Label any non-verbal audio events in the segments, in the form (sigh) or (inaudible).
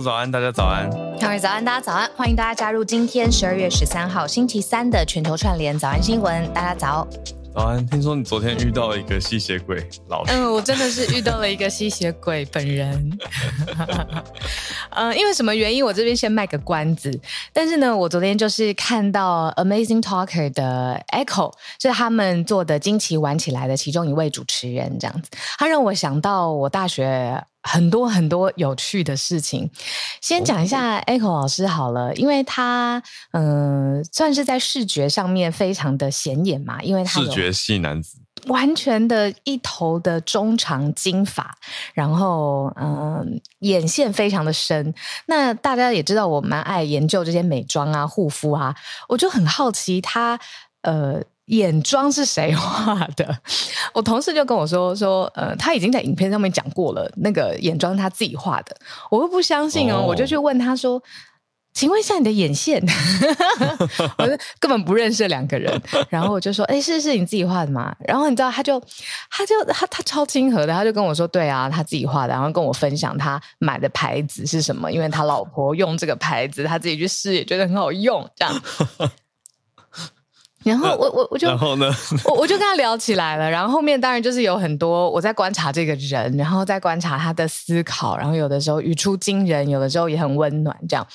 早安，大家早安。各位早安，大家早安，欢迎大家加入今天十二月十三号星期三的全球串联早安新闻。大家早。早安，听说你昨天遇到了一个吸血鬼老师。嗯，我真的是遇到了一个吸血鬼本人。嗯，(laughs) 因为什么原因？我这边先卖个关子。但是呢，我昨天就是看到 Amazing Talker 的 Echo，是他们做的惊奇玩起来的其中一位主持人，这样子，他让我想到我大学。很多很多有趣的事情，先讲一下 Echo 老师好了，因为他嗯、呃，算是在视觉上面非常的显眼嘛，因为他视觉系男子，完全的一头的中长金发，然后嗯、呃，眼线非常的深。那大家也知道，我蛮爱研究这些美妆啊、护肤啊，我就很好奇他呃。眼妆是谁画的？(laughs) 我同事就跟我说说，呃，他已经在影片上面讲过了，那个眼妆他自己画的。我又不相信哦，哦我就去问他说：“请问一下你的眼线？” (laughs) 我就根本不认识两个人，然后我就说：“哎，是是你自己画的吗？”然后你知道，他就他就他他超亲和的，他就跟我说：“对啊，他自己画的。”然后跟我分享他买的牌子是什么，因为他老婆用这个牌子，他自己去试也觉得很好用，这样。然后我我我就然后呢，(laughs) 我我就跟他聊起来了。然后后面当然就是有很多我在观察这个人，然后在观察他的思考。然后有的时候语出惊人，有的时候也很温暖。这样，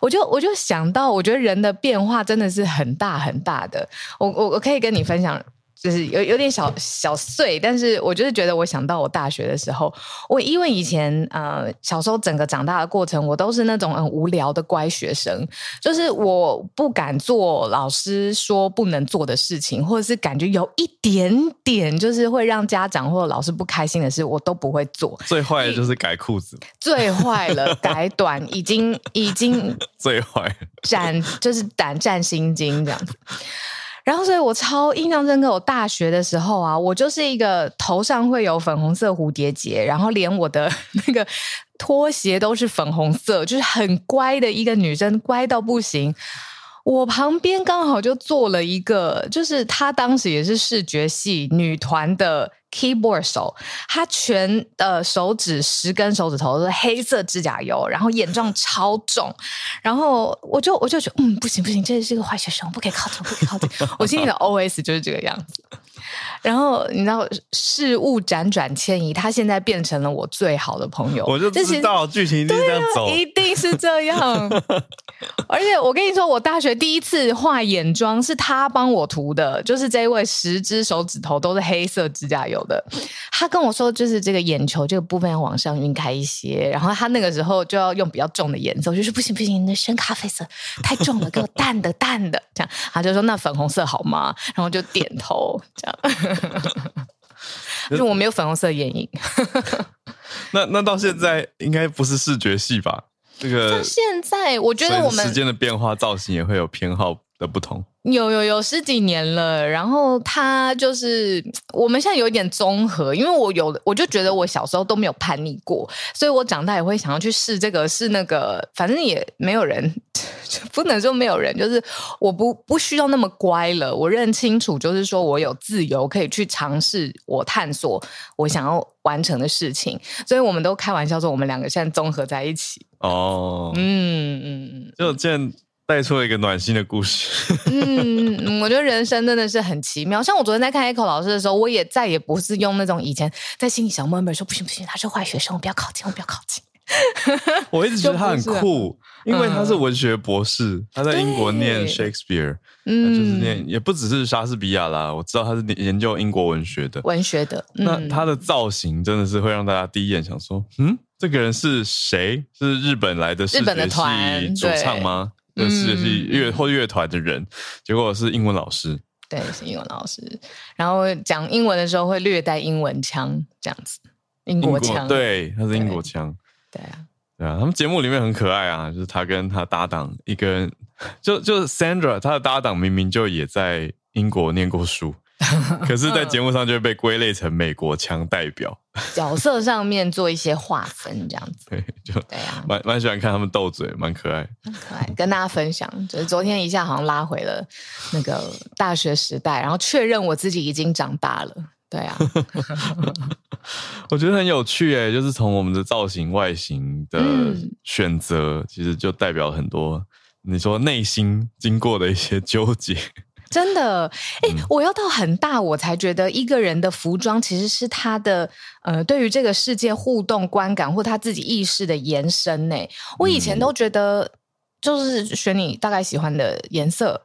我就我就想到，我觉得人的变化真的是很大很大的。我我我可以跟你分享。就是有有点小小碎，但是我就是觉得，我想到我大学的时候，我因为以前呃小时候整个长大的过程，我都是那种很无聊的乖学生，就是我不敢做老师说不能做的事情，或者是感觉有一点点就是会让家长或者老师不开心的事，我都不会做。最坏的就是改裤子，最坏了改短，已经已经最坏胆就是胆战心惊这样子。然后，所以我超印象深刻。我大学的时候啊，我就是一个头上会有粉红色蝴蝶结，然后连我的 (laughs) 那个拖鞋都是粉红色，就是很乖的一个女生，乖到不行。我旁边刚好就坐了一个，就是她当时也是视觉系女团的。keyboard 手，他全呃手指十根手指头都是黑色指甲油，然后眼妆超重，然后我就我就觉得嗯，不行不行，这是个坏学生，不可以靠近，不可以靠近。我心里的 OS 就是这个样子。然后你知道事物辗转迁移，他现在变成了我最好的朋友。我就知道剧情一定这样走，一定是这样。(laughs) 而且我跟你说，我大学第一次画眼妆是他帮我涂的，就是这一位十只手指头都是黑色指甲油的。他跟我说，就是这个眼球这个部分要往上晕开一些，然后他那个时候就要用比较重的颜色，我就说不行不行，你的深咖啡色太重了，给我淡的淡的。这样他就说那粉红色好吗？然后就点头这样。(laughs) 就我没有粉红色眼影。(laughs) 那那到现在应该不是视觉系吧？这个到现在我觉得我们时间的变化，造型也会有偏好的不同。有有有十几年了，然后他就是我们现在有一点综合，因为我有我就觉得我小时候都没有叛逆过，所以我长大也会想要去试这个试那个，反正也没有人 (laughs) 不能说没有人，就是我不不需要那么乖了，我认清楚，就是说我有自由可以去尝试我探索我想要完成的事情，所以我们都开玩笑说我们两个现在综合在一起。哦，嗯嗯嗯，就见。带出了一个暖心的故事。嗯，(laughs) 我觉得人生真的是很奇妙。像我昨天在看 Echo 老师的时候，我也再也不是用那种以前在心里想闷闷说不行不行，他是坏学生，我不要靠近，我不要靠近。我一直觉得他很酷，因为他是文学博士，嗯、他在英国念 (laughs) Shakespeare，嗯，就是念也不只是莎士比亚啦。我知道他是研究英国文学的，文学的。嗯、那他的造型真的是会让大家第一眼想说，嗯，这个人是谁？是日本来的视觉系主唱吗？的视觉系乐或乐团的人？结果是英文老师，对，是英文老师。然后讲英文的时候会略带英文腔，这样子，英国腔，对，他是英国腔。对啊，对啊，他们节目里面很可爱啊，就是他跟他搭档一个人，(laughs) 就就是 Sandra，他的搭档明明就也在英国念过书，(laughs) 可是，在节目上就会被归类成美国腔代表，角色上面做一些划分，这样子。对，就对啊，蛮蛮喜欢看他们斗嘴，蛮可爱，很可爱。跟大家分享，就是昨天一下好像拉回了那个大学时代，然后确认我自己已经长大了。对啊，(laughs) 我觉得很有趣诶，就是从我们的造型、外形的选择，嗯、其实就代表很多你说内心经过的一些纠结。真的，哎、欸，我要到很大，我才觉得一个人的服装其实是他的呃，对于这个世界互动观感或他自己意识的延伸。呢，我以前都觉得就是选你大概喜欢的颜色。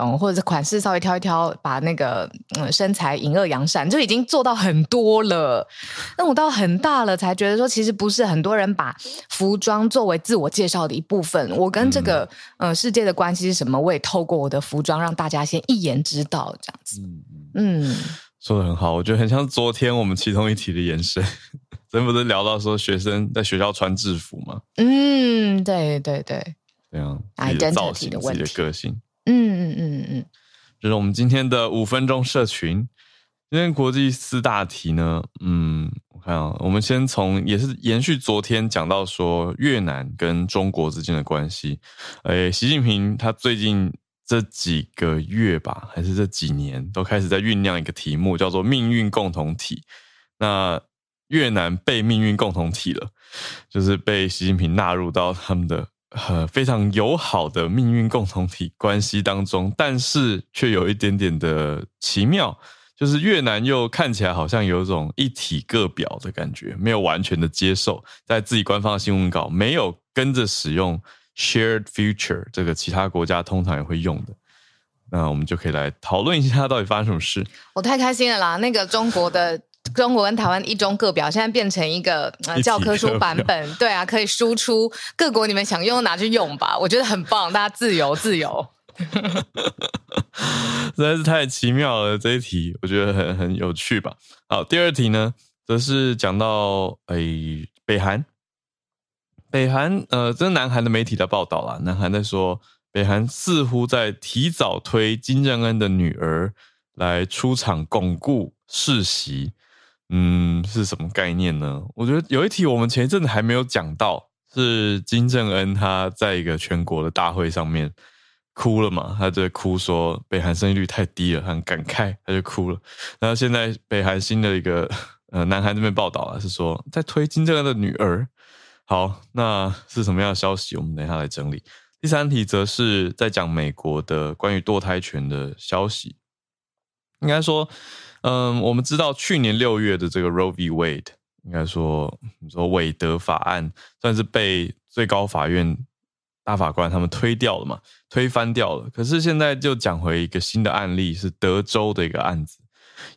嗯，或者是款式稍微挑一挑，把那个嗯身材隐恶扬善，就已经做到很多了。那我到很大了才觉得说，其实不是很多人把服装作为自我介绍的一部分。我跟这个嗯、呃、世界的关系是什么？我也透过我的服装让大家先一眼知道这样子。嗯，说的很好，我觉得很像昨天我们其中一题的延伸。昨天不是聊到说学生在学校穿制服吗？嗯，对对对，这样自己的造型、自己的个性。嗯嗯嗯嗯，就是我们今天的五分钟社群。今天国际四大题呢，嗯，我看啊，我们先从也是延续昨天讲到说越南跟中国之间的关系。诶，习近平他最近这几个月吧，还是这几年，都开始在酝酿一个题目，叫做“命运共同体”。那越南被命运共同体了，就是被习近平纳入到他们的。呃，非常友好的命运共同体关系当中，但是却有一点点的奇妙，就是越南又看起来好像有一种一体各表的感觉，没有完全的接受，在自己官方的新闻稿没有跟着使用 shared future 这个其他国家通常也会用的，那我们就可以来讨论一下到底发生什么事。我太开心了啦！那个中国的。中国跟台湾一中各表，现在变成一个呃教科书版本，对啊，可以输出各国你们想用拿去用吧，(laughs) 我觉得很棒，大家自由自由，(laughs) 实在是太奇妙了这一题，我觉得很很有趣吧。好，第二题呢，则是讲到诶北韩，北韩呃，这是南韩的媒体的报道啦，南韩在说北韩似乎在提早推金正恩的女儿来出场巩固世袭。嗯，是什么概念呢？我觉得有一题我们前一阵子还没有讲到，是金正恩他在一个全国的大会上面哭了嘛？他就哭说北韩生育率太低了，很感慨，他就哭了。然后现在北韩新的一个呃南韩这边报道啊，是说在推金正恩的女儿。好，那是什么样的消息？我们等一下来整理。第三题则是在讲美国的关于堕胎权的消息，应该说。嗯，我们知道去年六月的这个 Roe v. Wade，应该说你说韦德法案算是被最高法院大法官他们推掉了嘛，推翻掉了。可是现在就讲回一个新的案例，是德州的一个案子，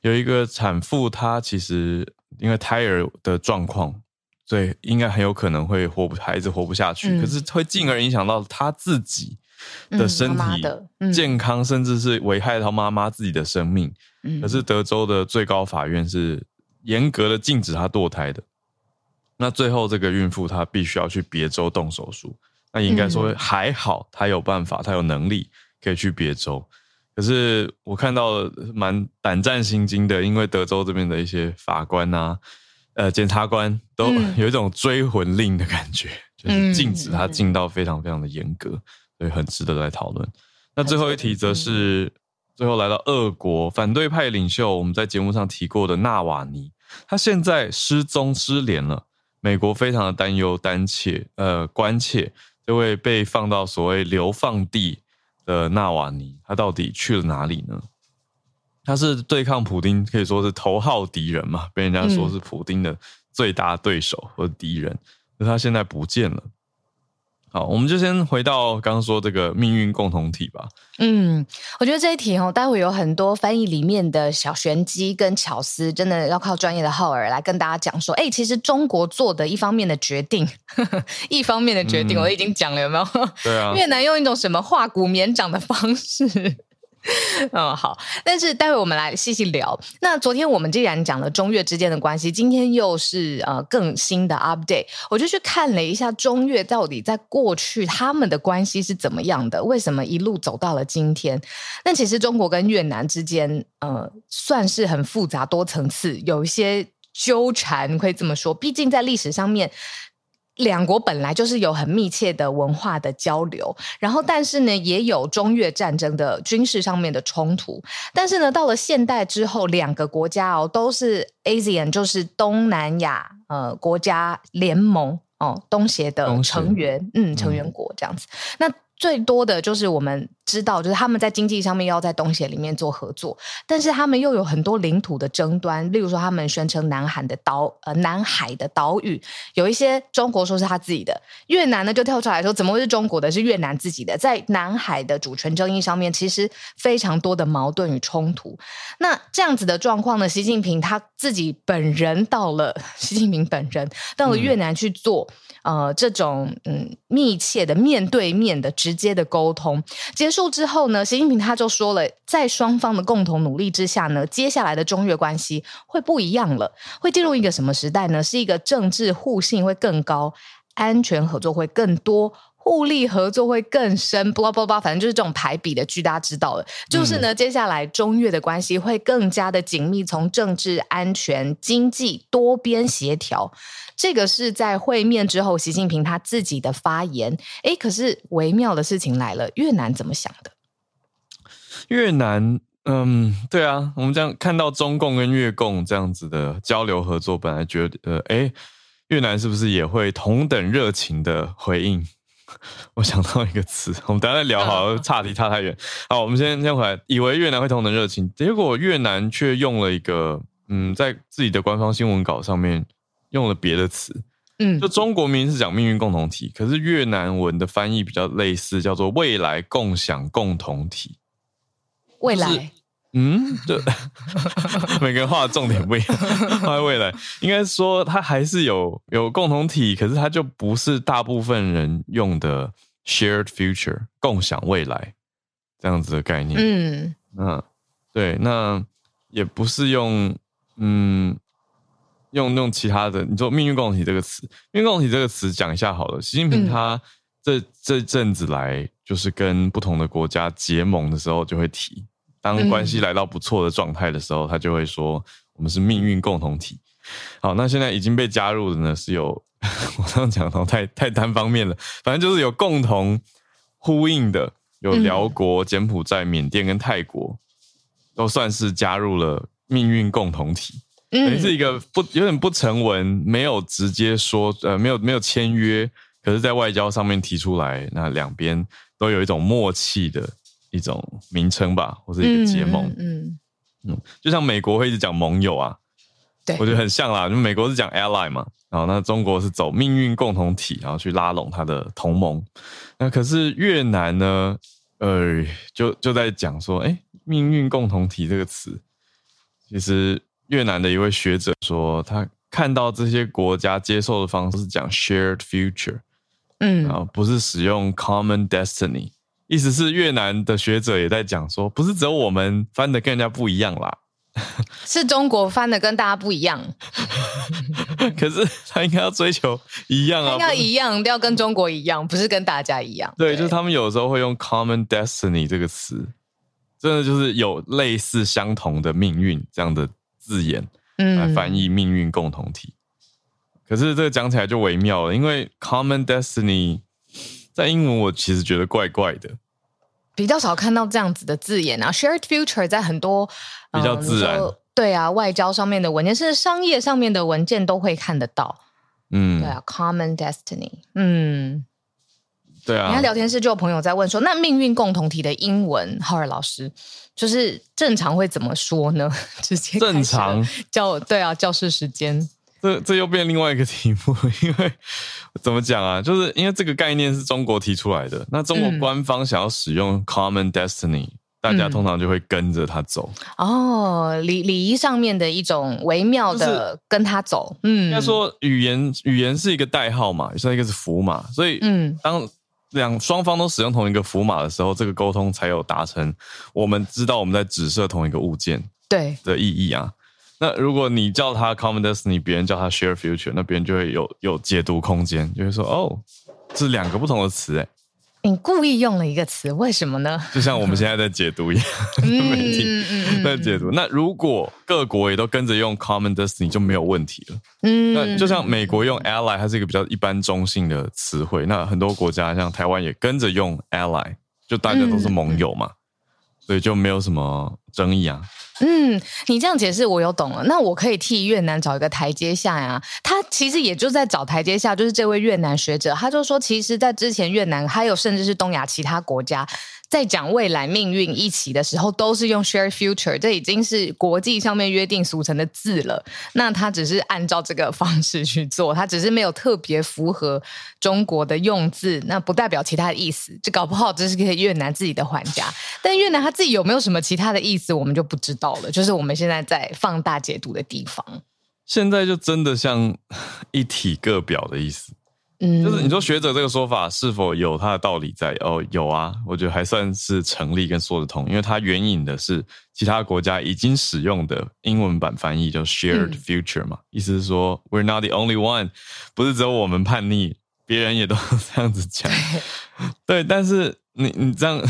有一个产妇，她其实因为胎儿的状况，所以应该很有可能会活不孩子活不下去，嗯、可是会进而影响到她自己的身体健康，甚至是危害到妈妈自己的生命。可是德州的最高法院是严格的禁止她堕胎的。那最后这个孕妇她必须要去别州动手术。那应该说还好，她有办法，她有能力可以去别州。可是我看到蛮胆战心惊的，因为德州这边的一些法官啊、呃检察官都 (laughs) 有一种追魂令的感觉，就是禁止她进到非常非常的严格，所以很值得来讨论。那最后一题则是。最后来到俄国反对派领袖，我们在节目上提过的纳瓦尼，他现在失踪失联了。美国非常的担忧、担切、呃关切，这位被放到所谓流放地的纳瓦尼，他到底去了哪里呢？他是对抗普丁，可以说是头号敌人嘛，被人家说是普丁的最大对手和敌人。那、嗯、他现在不见了。好，我们就先回到刚刚说这个命运共同体吧。嗯，我觉得这一题哦，待会有很多翻译里面的小玄机跟巧思，真的要靠专业的浩尔来跟大家讲说，哎，其实中国做的一方面的决定，呵 (laughs) 呵一方面的决定，嗯、我已经讲了，有没有？对啊，越南用一种什么化骨绵掌的方式。(laughs) 嗯，好，但是待会我们来细细聊。那昨天我们既然讲了中越之间的关系，今天又是呃更新的 update，我就去看了一下中越到底在过去他们的关系是怎么样的，为什么一路走到了今天？那其实中国跟越南之间，呃，算是很复杂多层次，有一些纠缠，可以这么说。毕竟在历史上面。两国本来就是有很密切的文化的交流，然后但是呢，也有中越战争的军事上面的冲突。但是呢，到了现代之后，两个国家哦都是 ASEAN，就是东南亚呃国家联盟哦东协的成员，嗯，成员国这样子。那最多的就是我们知道，就是他们在经济上面要在东协里面做合作，但是他们又有很多领土的争端，例如说他们宣称南海的岛呃南海的岛屿有一些中国说是他自己的，越南呢就跳出来说怎么会是中国的，是越南自己的，在南海的主权争议上面其实非常多的矛盾与冲突。那这样子的状况呢，习近平他自己本人到了，习近平本人到了越南去做。嗯呃，这种嗯密切的面对面的直接的沟通结束之后呢，习近平他就说了，在双方的共同努力之下呢，接下来的中越关系会不一样了，会进入一个什么时代呢？是一个政治互信会更高，安全合作会更多。互利合作会更深，巴拉巴拉，反正就是这种排比的句，大家知道了。就是呢，接下来中越的关系会更加的紧密，从政治、安全、经济多边协调。这个是在会面之后，习近平他自己的发言。诶，可是微妙的事情来了，越南怎么想的？越南，嗯，对啊，我们这样看到中共跟越共这样子的交流合作，本来觉得，呃诶，越南是不是也会同等热情的回应？(laughs) 我想到一个词，我们等下再聊好，岔题差太远。好，我们先先回来，以为越南会同等热情，结果越南却用了一个，嗯，在自己的官方新闻稿上面用了别的词，嗯，就中国名是讲命运共同体，可是越南文的翻译比较类似，叫做未来共享共同体，未来。嗯，对，(laughs) 每个人画的重点不一样。画在未来，应该说它还是有有共同体，可是它就不是大部分人用的 shared future 共享未来这样子的概念。嗯，嗯，对，那也不是用嗯用用其他的。你说命运共同体这个词，命运共同体这个词讲一下好了。习近平他这、嗯、这阵子来，就是跟不同的国家结盟的时候，就会提。当关系来到不错的状态的时候，嗯，他就会说我们是命运共同体。好，那现在已经被加入的呢，是有 (laughs) 我刚刚讲到太太单方面了，反正就是有共同呼应的，有辽国、柬埔寨、缅甸跟泰国，都算是加入了命运共同体。等于是一个不有点不成文，没有直接说呃没有没有签约，可是在外交上面提出来，那两边都有一种默契的。一种名称吧，或是一个结盟，嗯嗯，嗯，就像美国会一直讲盟友啊，对，我觉得很像啦。就美国是讲 ally 嘛，然后那中国是走命运共同体，然后去拉拢他的同盟。那可是越南呢？呃，就就在讲说，哎，命运共同体这个词，其实越南的一位学者说，他看到这些国家接受的方式是讲 shared future，嗯，然后不是使用 common destiny。意思是越南的学者也在讲说，不是只有我们翻的跟人家不一样啦，(laughs) 是中国翻的跟大家不一样。(laughs) 可是他应该要追求一样啊，要一样，要跟中国一样，不是跟大家一样。对，对就是他们有时候会用 “common destiny” 这个词，真的就是有类似相同的命运这样的字眼来翻译命运共同体。嗯。可是这个讲起来就微妙了，因为 “common destiny” 在英文我其实觉得怪怪的。比较少看到这样子的字眼啊，shared future 在很多比较自然，嗯、对啊，外交上面的文件，甚至商业上面的文件都会看得到。嗯，对啊，common destiny，嗯，对啊，你看聊天室就有朋友在问说，那命运共同体的英文，浩尔老师就是正常会怎么说呢？(laughs) 直接正常教对啊，教室时间。这这又变另外一个题目，(laughs) 因为怎么讲啊？就是因为这个概念是中国提出来的，那中国官方想要使用 common destiny，、嗯、大家通常就会跟着他走。哦，礼礼仪上面的一种微妙的跟他走。嗯，应该说语言语言是一个代号嘛，也是一个是符码，所以嗯，当两双方都使用同一个符码的时候，这个沟通才有达成。我们知道我们在指涉同一个物件对的意义啊。那如果你叫他 common destiny，别人叫他 share future，那别人就会有有解读空间，就会说哦，这是两个不同的词诶。你故意用了一个词，为什么呢？就像我们现在在解读一样，(laughs) 媒体在解读。那如果各国也都跟着用 common destiny，就没有问题了。嗯，那就像美国用 ally，它是一个比较一般中性的词汇。那很多国家像台湾也跟着用 ally，就大家都是盟友嘛，所以就没有什么争议啊。嗯，你这样解释我有懂了。那我可以替越南找一个台阶下呀。他其实也就在找台阶下，就是这位越南学者，他就说，其实，在之前越南还有甚至是东亚其他国家。在讲未来命运一起的时候，都是用 share future，这已经是国际上面约定俗成的字了。那他只是按照这个方式去做，他只是没有特别符合中国的用字，那不代表其他的意思。这搞不好这是给越南自己的还价，但越南他自己有没有什么其他的意思，我们就不知道了。就是我们现在在放大解读的地方。现在就真的像一体各表的意思。嗯，就是你说学者这个说法是否有他的道理在？哦，有啊，我觉得还算是成立跟说得通，因为它援引的是其他国家已经使用的英文版翻译，叫 shared future 嘛，嗯、意思是说 we're not the only one，不是只有我们叛逆，别人也都 (laughs) 这样子讲。(laughs) 对，但是你你这样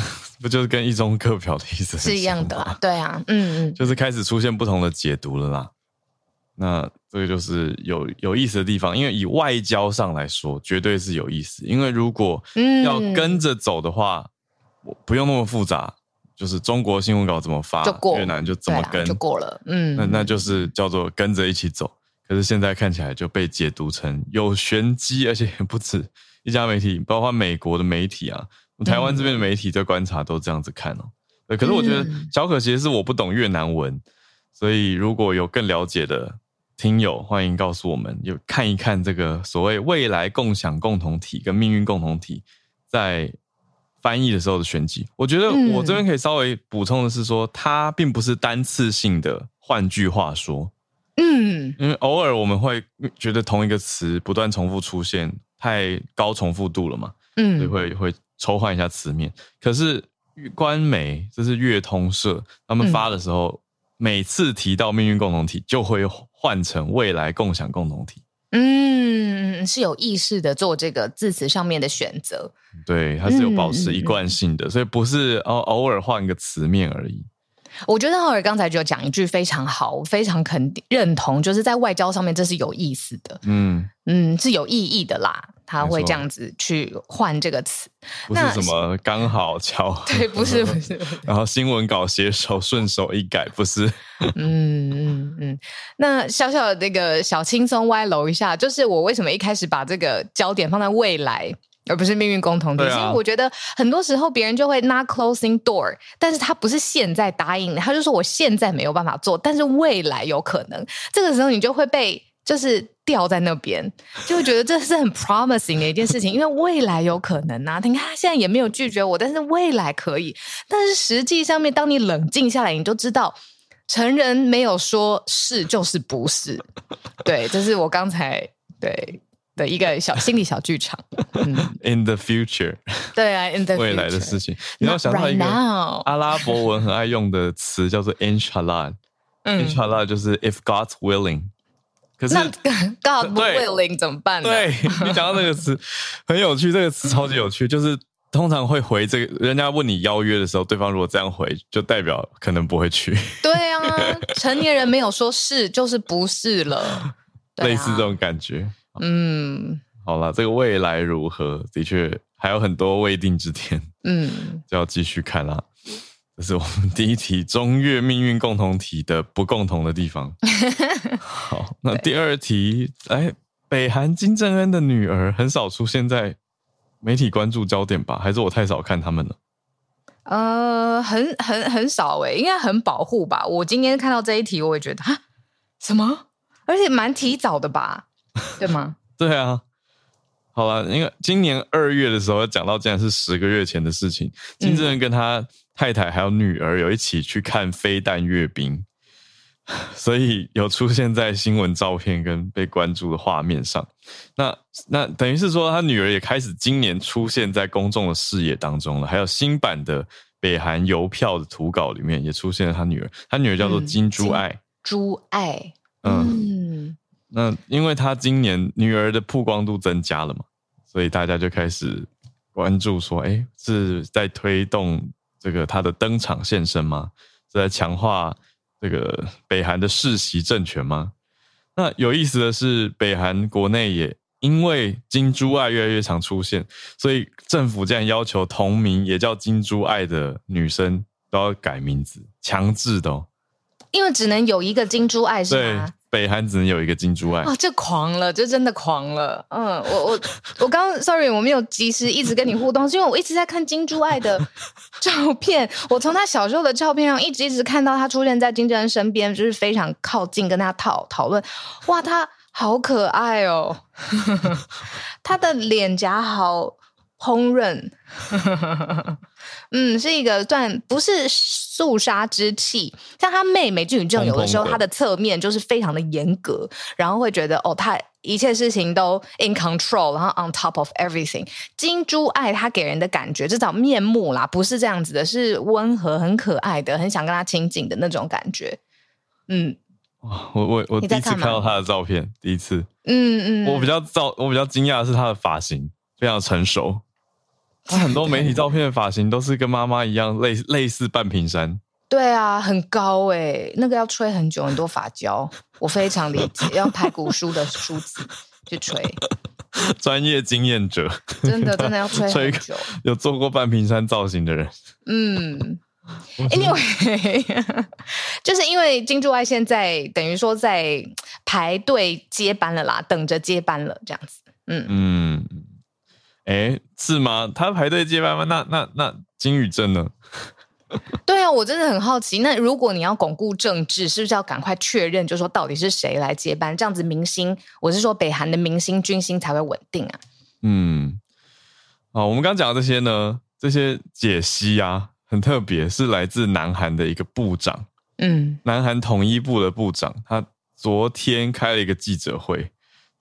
不就是跟一中课表的意思是一样的啊？对啊，嗯嗯，就是开始出现不同的解读了啦。那这个就是有有意思的地方，因为以外交上来说，绝对是有意思。因为如果要跟着走的话，我、嗯、不用那么复杂，就是中国新闻稿怎么发，越南就怎么跟就过了。嗯，那那就是叫做跟着一起走。可是现在看起来就被解读成有玄机，而且不止一家媒体，包括美国的媒体啊，台湾这边的媒体在观察都这样子看哦。对，可是我觉得小可其实是我不懂越南文，所以如果有更了解的。听友，欢迎告诉我们，有看一看这个所谓未来共享共同体跟命运共同体在翻译的时候的玄机。我觉得我这边可以稍微补充的是说，它并不是单次性的。换句话说，嗯，因为偶尔我们会觉得同一个词不断重复出现，太高重复度了嘛，嗯，所以会会抽换一下词面。可是官媒，这是乐通社，他们发的时候，每次提到命运共同体，就会。换成未来共享共同体，嗯，是有意识的做这个字词上面的选择，对，它是有保持一贯性的，嗯、所以不是偶偶尔换个词面而已。我觉得浩尔刚才就讲一句非常好，我非常肯定认同，就是在外交上面这是有意思的，嗯嗯，是有意义的啦。他会这样子去换这个词，不是什么刚好巧合，(laughs) 对，不是 (laughs) 不是。然后新闻稿写手顺手一改，不是。(laughs) 嗯嗯嗯。那小小的那个小轻松歪楼一下，就是我为什么一开始把这个焦点放在未来，而不是命运共同体？因为、啊、我觉得很多时候别人就会 not closing door，但是他不是现在答应的，他就说我现在没有办法做，但是未来有可能。这个时候你就会被。就是吊在那边，就会觉得这是很 promising 的一件事情，因为未来有可能啊。你看他现在也没有拒绝我，但是未来可以。但是实际上面，当你冷静下来，你就知道，成人没有说是就是不是。对，这是我刚才对的一个小心理小剧场。(laughs) 嗯，In the future，对啊，In the future, 未来的事情，你要想到一个阿拉伯文很爱用的词叫做 (laughs) Inshallah，Inshallah、嗯、Inshallah 就是 If God's willing。可是 (laughs) God willing 怎么办呢？对，你讲到这个词很有趣，这个词超级有趣，就是通常会回这个，人家问你邀约的时候，对方如果这样回，就代表可能不会去。对啊，成年人没有说是就是不是了，啊、类似这种感觉。嗯，好了，这个未来如何，的确还有很多未定之天。嗯，(laughs) 就要继续看啦。这是我们第一题中越命运共同体的不共同的地方。(laughs) 好，那第二题，哎，北韩金正恩的女儿很少出现在媒体关注焦点吧？还是我太少看他们了？呃，很很很少诶，应该很保护吧。我今天看到这一题，我也觉得啊，什么？而且蛮提早的吧？(laughs) 对吗？对啊。好了，因为今年二月的时候讲到，竟然是十个月前的事情。金正恩跟他太太还有女儿有一起去看飞弹阅兵，(laughs) 所以有出现在新闻照片跟被关注的画面上。那那等于是说，他女儿也开始今年出现在公众的视野当中了。还有新版的北韩邮票的图稿里面也出现了他女儿，他女儿叫做金珠爱。珠爱，嗯。嗯那因为他今年女儿的曝光度增加了嘛，所以大家就开始关注说，哎，是在推动这个他的登场现身吗？是在强化这个北韩的世袭政权吗？那有意思的是，北韩国内也因为金珠爱越来越常出现，所以政府竟然要求同名也叫金珠爱的女生都要改名字，强制的哦。因为只能有一个金珠爱是吗？北韩只能有一个金珠爱哦，这狂了，这真的狂了。嗯，我我我刚，sorry，我没有及时一直跟你互动，是因为我一直在看金珠爱的照片。(laughs) 我从他小时候的照片上一直一直看到他出现在金正恩身边，就是非常靠近跟他讨讨论。哇，他好可爱哦，(laughs) 他的脸颊好红润。嗯，是一个算不是肃杀之气，像他妹妹金宇正，有的时候他的侧面就是非常的严格，然后会觉得哦，他一切事情都 in control，然后 on top of everything。金珠爱他给人的感觉，至少面目啦，不是这样子的，是温和、很可爱的，很想跟他亲近的那种感觉。嗯，哇，我我我第一次看到他的照片，第一次，嗯嗯，我比较造，我比较惊讶的是他的发型非常成熟。他很多媒体照片的发型都是跟妈妈一样，类类似半屏山。对啊，很高哎、欸，那个要吹很久，很多发胶，我非常理解，要排骨梳的梳子去吹。专业经验者，真的真的要吹 (laughs) 很久。有做过半屏山造型的人，嗯，Anyway，(laughs) 就是因为金柱爱现在等于说在排队接班了啦，等着接班了这样子，嗯嗯。哎，是吗？他排队接班吗？那那那金宇正呢？(laughs) 对啊，我真的很好奇。那如果你要巩固政治，是不是要赶快确认，就是说到底是谁来接班？这样子明星，我是说北韩的明星军心才会稳定啊。嗯，好，我们刚讲的这些呢，这些解析啊，很特别，是来自南韩的一个部长，嗯，南韩统一部的部长，他昨天开了一个记者会。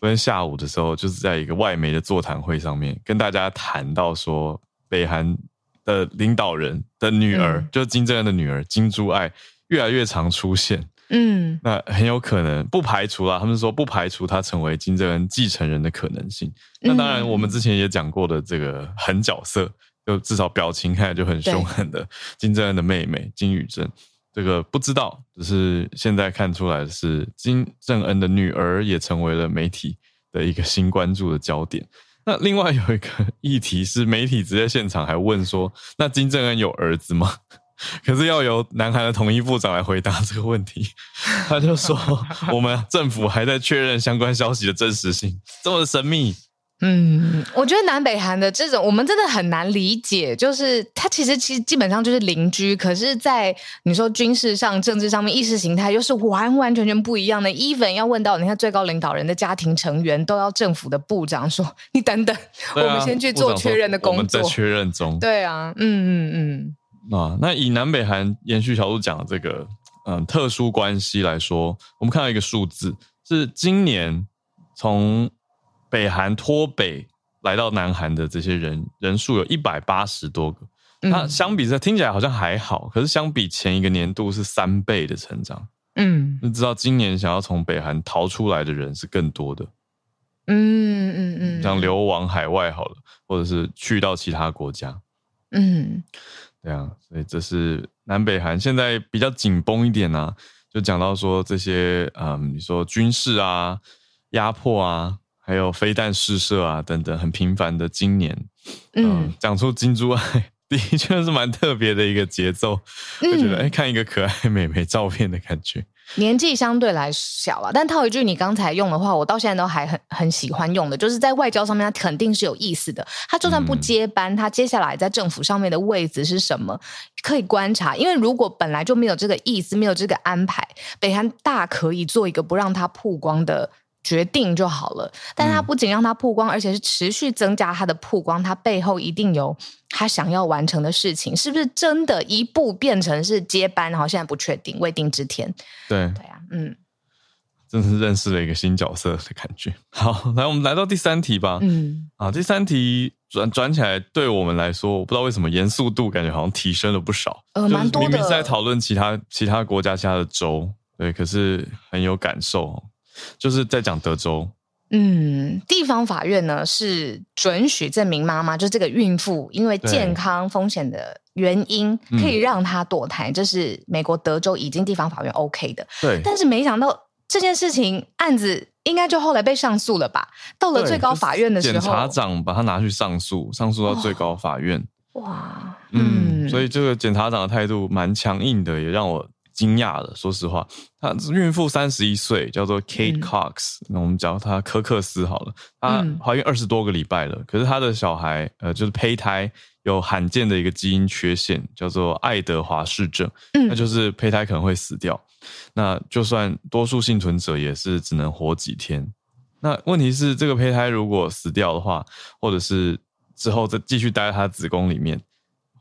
昨天下午的时候，就是在一个外媒的座谈会上面，跟大家谈到说，北韩的领导人的女儿，嗯、就是金正恩的女儿金珠爱，越来越常出现。嗯，那很有可能不排除啦，他们说不排除她成为金正恩继承人的可能性。那当然，我们之前也讲过的这个狠角色，就至少表情看起来就很凶狠的金正恩的妹妹金宇正。这个不知道，只是现在看出来是金正恩的女儿也成为了媒体的一个新关注的焦点。那另外有一个 (laughs) 议题是，媒体直接现场还问说：“那金正恩有儿子吗？”可是要由南韩的统一部长来回答这个问题，他就说：(laughs) “我们政府还在确认相关消息的真实性，这么神秘。”嗯，我觉得南北韩的这种，我们真的很难理解。就是它其实其实基本上就是邻居，可是，在你说军事上、政治上面、意识形态又是完完全全不一样的。even 要问到你看最高领导人的家庭成员，都要政府的部长说：“你等等，啊、我们先去做确认的工作。”我们在确认中。对啊，嗯嗯嗯。啊，那以南北韩延续小路讲的这个嗯特殊关系来说，我们看到一个数字是今年从。北韩脱北来到南韩的这些人人数有一百八十多个，那相比这听起来好像还好，可是相比前一个年度是三倍的成长。嗯，你知道今年想要从北韩逃出来的人是更多的。嗯嗯嗯，像流亡海外好了，或者是去到其他国家。嗯，对啊，所以这是南北韩现在比较紧绷一点啊，就讲到说这些嗯，你说军事啊，压迫啊。还有飞弹试射啊，等等，很频繁的。今年，嗯，讲、呃、出金珠爱 (laughs) 的确是蛮特别的一个节奏，我觉得哎，看一个可爱美眉照片的感觉。年纪相对来小了，但套一句你刚才用的话，我到现在都还很很喜欢用的，就是在外交上面，它肯定是有意思的。他就算不接班，他、嗯、接下来在政府上面的位置是什么，可以观察。因为如果本来就没有这个意思，没有这个安排，北韩大可以做一个不让他曝光的。决定就好了，但他不仅让他曝光，嗯、而且是持续增加他的曝光。他背后一定有他想要完成的事情，是不是真的一步变成是接班？然后现在不确定，未定之天。对对啊，嗯，真是认识了一个新角色的感觉。(laughs) 好，来，我们来到第三题吧。嗯，啊，第三题转转起来，对我们来说，我不知道为什么严肃度感觉好像提升了不少。呃，蛮多的。明明是在讨论其他其他国家、其他的州，对，可是很有感受。就是在讲德州，嗯，地方法院呢是准许这名妈妈，就这个孕妇，因为健康风险的原因，可以让她堕胎，这是美国德州已经地方法院 OK 的。对，但是没想到这件事情案子应该就后来被上诉了吧？到了最高法院的时候，检察长把他拿去上诉，上诉到最高法院。哇，嗯，所以这个检察长的态度蛮强硬的，也让我。惊讶了，说实话，她孕妇三十一岁，叫做 Kate Cox，那、嗯、我们叫她科克斯好了。她怀孕二十多个礼拜了，可是她的小孩呃，就是胚胎有罕见的一个基因缺陷，叫做爱德华氏症，嗯、那就是胚胎可能会死掉。那就算多数幸存者也是只能活几天。那问题是，这个胚胎如果死掉的话，或者是之后再继续待在她子宫里面，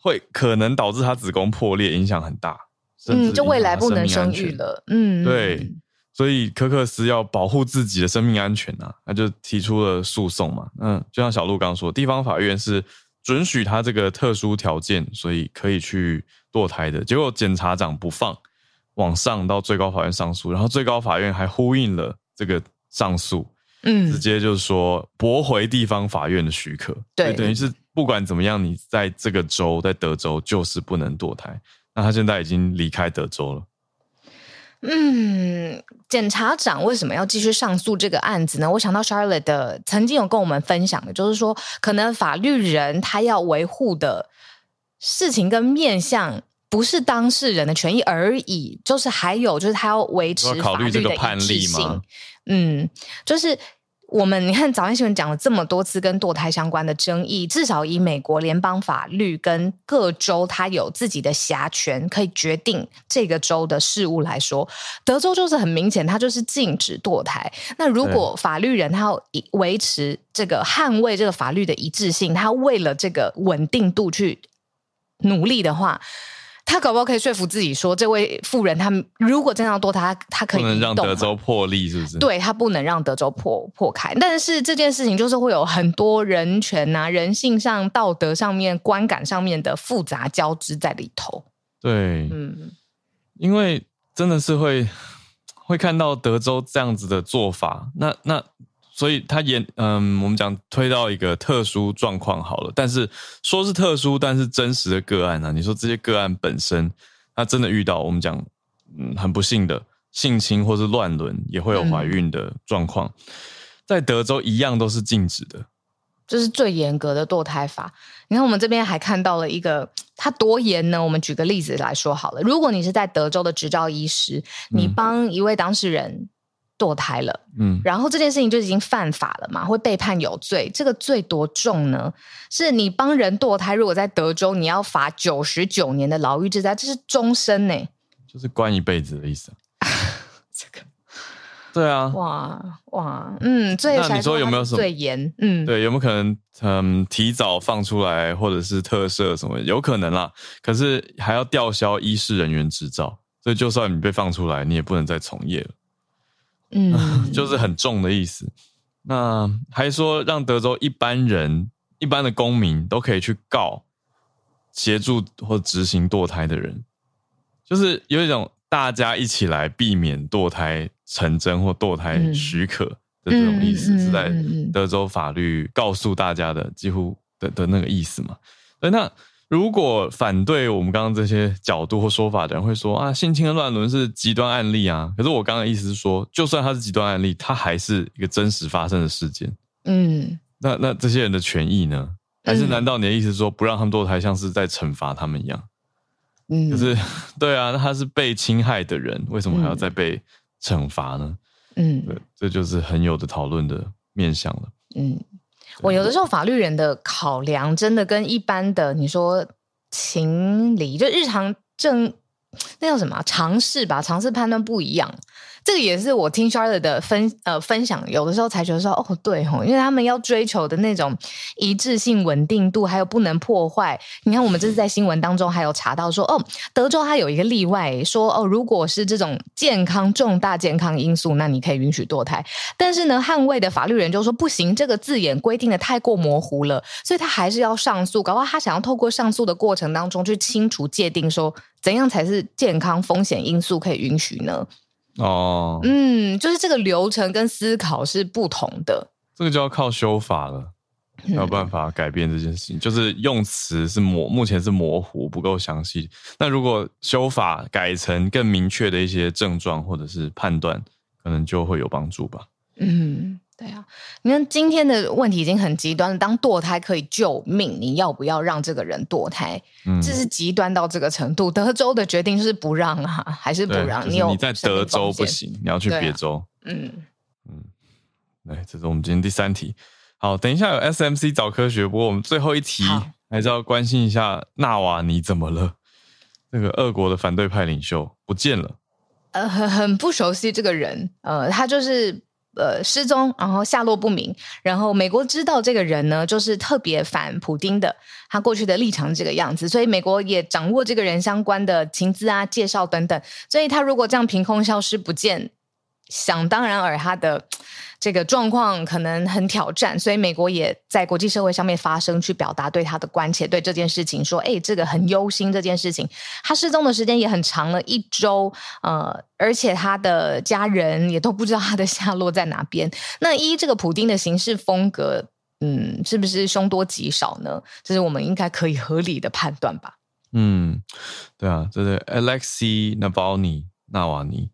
会可能导致她子宫破裂，影响很大。嗯，就未来不能生育了。嗯，对，所以科克斯要保护自己的生命安全啊，他就提出了诉讼嘛。嗯，就像小鹿刚刚说，地方法院是准许他这个特殊条件，所以可以去堕胎的。结果检察长不放，往上到最高法院上诉，然后最高法院还呼应了这个上诉，嗯，直接就是说驳回地方法院的许可。对，等于是不管怎么样，你在这个州，在德州就是不能堕胎。那他现在已经离开德州了。嗯，检察长为什么要继续上诉这个案子呢？我想到 Charlotte 的曾经有跟我们分享的，就是说，可能法律人他要维护的事情跟面向，不是当事人的权益而已，就是还有就是他要维持法律的判例吗？嗯，就是。我们你看，早安新闻讲了这么多次跟堕胎相关的争议，至少以美国联邦法律跟各州它有自己的辖权，可以决定这个州的事务来说，德州就是很明显，它就是禁止堕胎。那如果法律人他要维持这个捍卫这个法律的一致性，他为了这个稳定度去努力的话。他搞不好可以说服自己说，这位富人，他如果真的要堕胎，他他可以不能让德州破例，是不是？对，他不能让德州破破开。但是这件事情就是会有很多人权啊、人性上、道德上面、观感上面的复杂交织在里头。对，嗯，因为真的是会会看到德州这样子的做法，那那。所以他也嗯，我们讲推到一个特殊状况好了，但是说是特殊，但是真实的个案呢、啊？你说这些个案本身，他真的遇到我们讲嗯很不幸的性侵或是乱伦，也会有怀孕的状况，嗯、在德州一样都是禁止的，这是最严格的堕胎法。你看我们这边还看到了一个，它多严呢？我们举个例子来说好了，如果你是在德州的执照医师，你帮一位当事人。嗯堕胎了，嗯，然后这件事情就已经犯法了嘛，会被判有罪。这个罪多重呢？是你帮人堕胎，如果在德州，你要罚九十九年的牢狱之灾，这是终身呢，就是关一辈子的意思。(laughs) 这个，对啊，哇哇，嗯，最那你说有没有什么最严？嗯，对，有没有可能嗯提早放出来，或者是特赦什么？有可能啦，可是还要吊销医师人员执照，所以就算你被放出来，你也不能再从业了。嗯，(laughs) 就是很重的意思。那还说让德州一般人、一般的公民都可以去告协助或执行堕胎的人，就是有一种大家一起来避免堕胎成真或堕胎许可的这种意思，是在德州法律告诉大家的几乎的的那个意思嘛？对，那。如果反对我们刚刚这些角度或说法的人会说啊，性侵和乱伦是极端案例啊。可是我刚刚的意思是说，就算它是极端案例，它还是一个真实发生的事件。嗯，那那这些人的权益呢？还是难道你的意思是说不让他们堕胎，像是在惩罚他们一样？嗯，就是 (laughs) 对啊，那他是被侵害的人，为什么还要再被惩罚呢？嗯，对，这就是很有的讨论的面向了。嗯，我有的时候法律人的考量，真的跟一般的你说情理，就日常正那叫什么尝试吧，尝试判断不一样。这个也是我听 Charlotte 的分呃分享，有的时候才觉得说哦对吼，因为他们要追求的那种一致性、稳定度，还有不能破坏。你看，我们这次在新闻当中还有查到说，哦，德州它有一个例外，说哦，如果是这种健康重大健康因素，那你可以允许堕胎。但是呢，捍卫的法律人就说不行，这个字眼规定的太过模糊了，所以他还是要上诉。搞不好他想要透过上诉的过程当中去清楚界定说，怎样才是健康风险因素可以允许呢？哦，嗯，就是这个流程跟思考是不同的，这个就要靠修法了，没有办法改变这件事情。嗯、就是用词是模，目前是模糊，不够详细。那如果修法改成更明确的一些症状或者是判断，可能就会有帮助吧。嗯。对啊，你看今天的问题已经很极端了。当堕胎可以救命，你要不要让这个人堕胎？嗯，这是极端到这个程度。德州的决定就是不让啊，还是不让？就是、你有你在德州不行，你要去别州。啊、嗯嗯，来，这是我们今天第三题。好，等一下有 SMC 找科学，不过我们最后一题还是要关心一下纳瓦尼怎么了？那个俄国的反对派领袖不见了。呃，很很不熟悉这个人。呃，他就是。呃，失踪，然后下落不明。然后美国知道这个人呢，就是特别反普丁的，他过去的立场这个样子，所以美国也掌握这个人相关的情资啊、介绍等等。所以他如果这样凭空消失不见，想当然尔他的。(tsk) 这个状况可能很挑战，所以美国也在国际社会上面发声，去表达对他的关切，对这件事情说：“哎，这个很忧心。”这件事情，他失踪的时间也很长了，一周，呃，而且他的家人也都不知道他的下落在哪边。那一这个普丁的行事风格，嗯，是不是凶多吉少呢？这是我们应该可以合理的判断吧？嗯，对啊，这是 Alexei Navalny 纳瓦尼。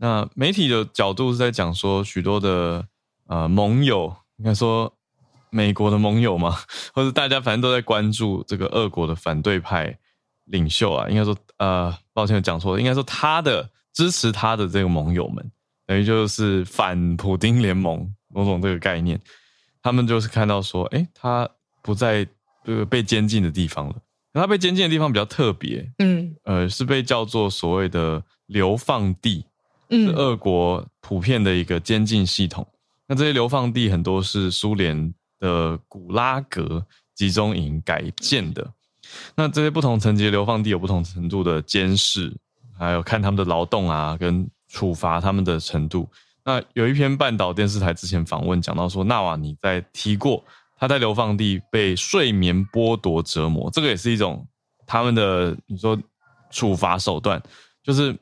那媒体的角度是在讲说，许多的呃盟友，应该说美国的盟友嘛，(laughs) 或者大家反正都在关注这个俄国的反对派领袖啊，应该说呃，抱歉讲错了，应该说他的支持他的这个盟友们，等于就是反普丁联盟某种这个概念，他们就是看到说，诶，他不在这个被监禁的地方了，他被监禁的地方比较特别，嗯，呃，是被叫做所谓的流放地。是俄国普遍的一个监禁系统。那这些流放地很多是苏联的古拉格集中营改建的。那这些不同层级的流放地有不同程度的监视，还有看他们的劳动啊，跟处罚他们的程度。那有一篇半岛电视台之前访问讲到说，纳瓦尼在提过他在流放地被睡眠剥夺折磨，这个也是一种他们的你说处罚手段，就是。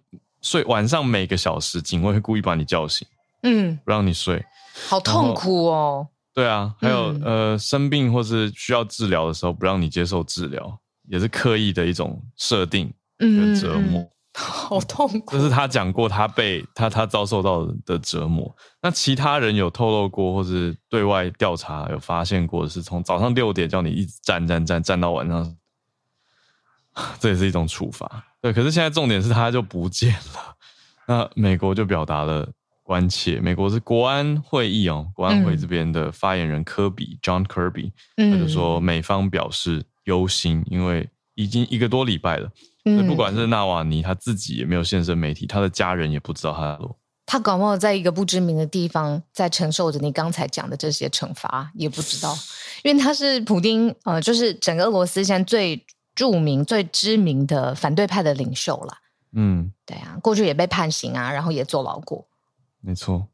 睡晚上每个小时，警卫会故意把你叫醒，嗯，不让你睡，好痛苦哦。对啊，还有、嗯、呃，生病或是需要治疗的时候，不让你接受治疗，也是刻意的一种设定跟折磨，嗯、好痛苦。这是他讲过他被他他遭受到的折磨。那其他人有透露过，或是对外调查有发现过是，从早上六点叫你一直站站站站到晚上，(laughs) 这也是一种处罚。对，可是现在重点是他就不见了，那美国就表达了关切。美国是国安会议哦，国安会这边的发言人科比、嗯、John Kirby，他就说美方表示忧心，因为已经一个多礼拜了。嗯，不管是纳瓦尼他自己也没有现身媒体，他的家人也不知道他的。他搞不好在一个不知名的地方在承受着你刚才讲的这些惩罚，也不知道，(laughs) 因为他是普丁，呃，就是整个俄罗斯现在最。著名、最知名的反对派的领袖了，嗯，对啊，过去也被判刑啊，然后也坐牢过，没错。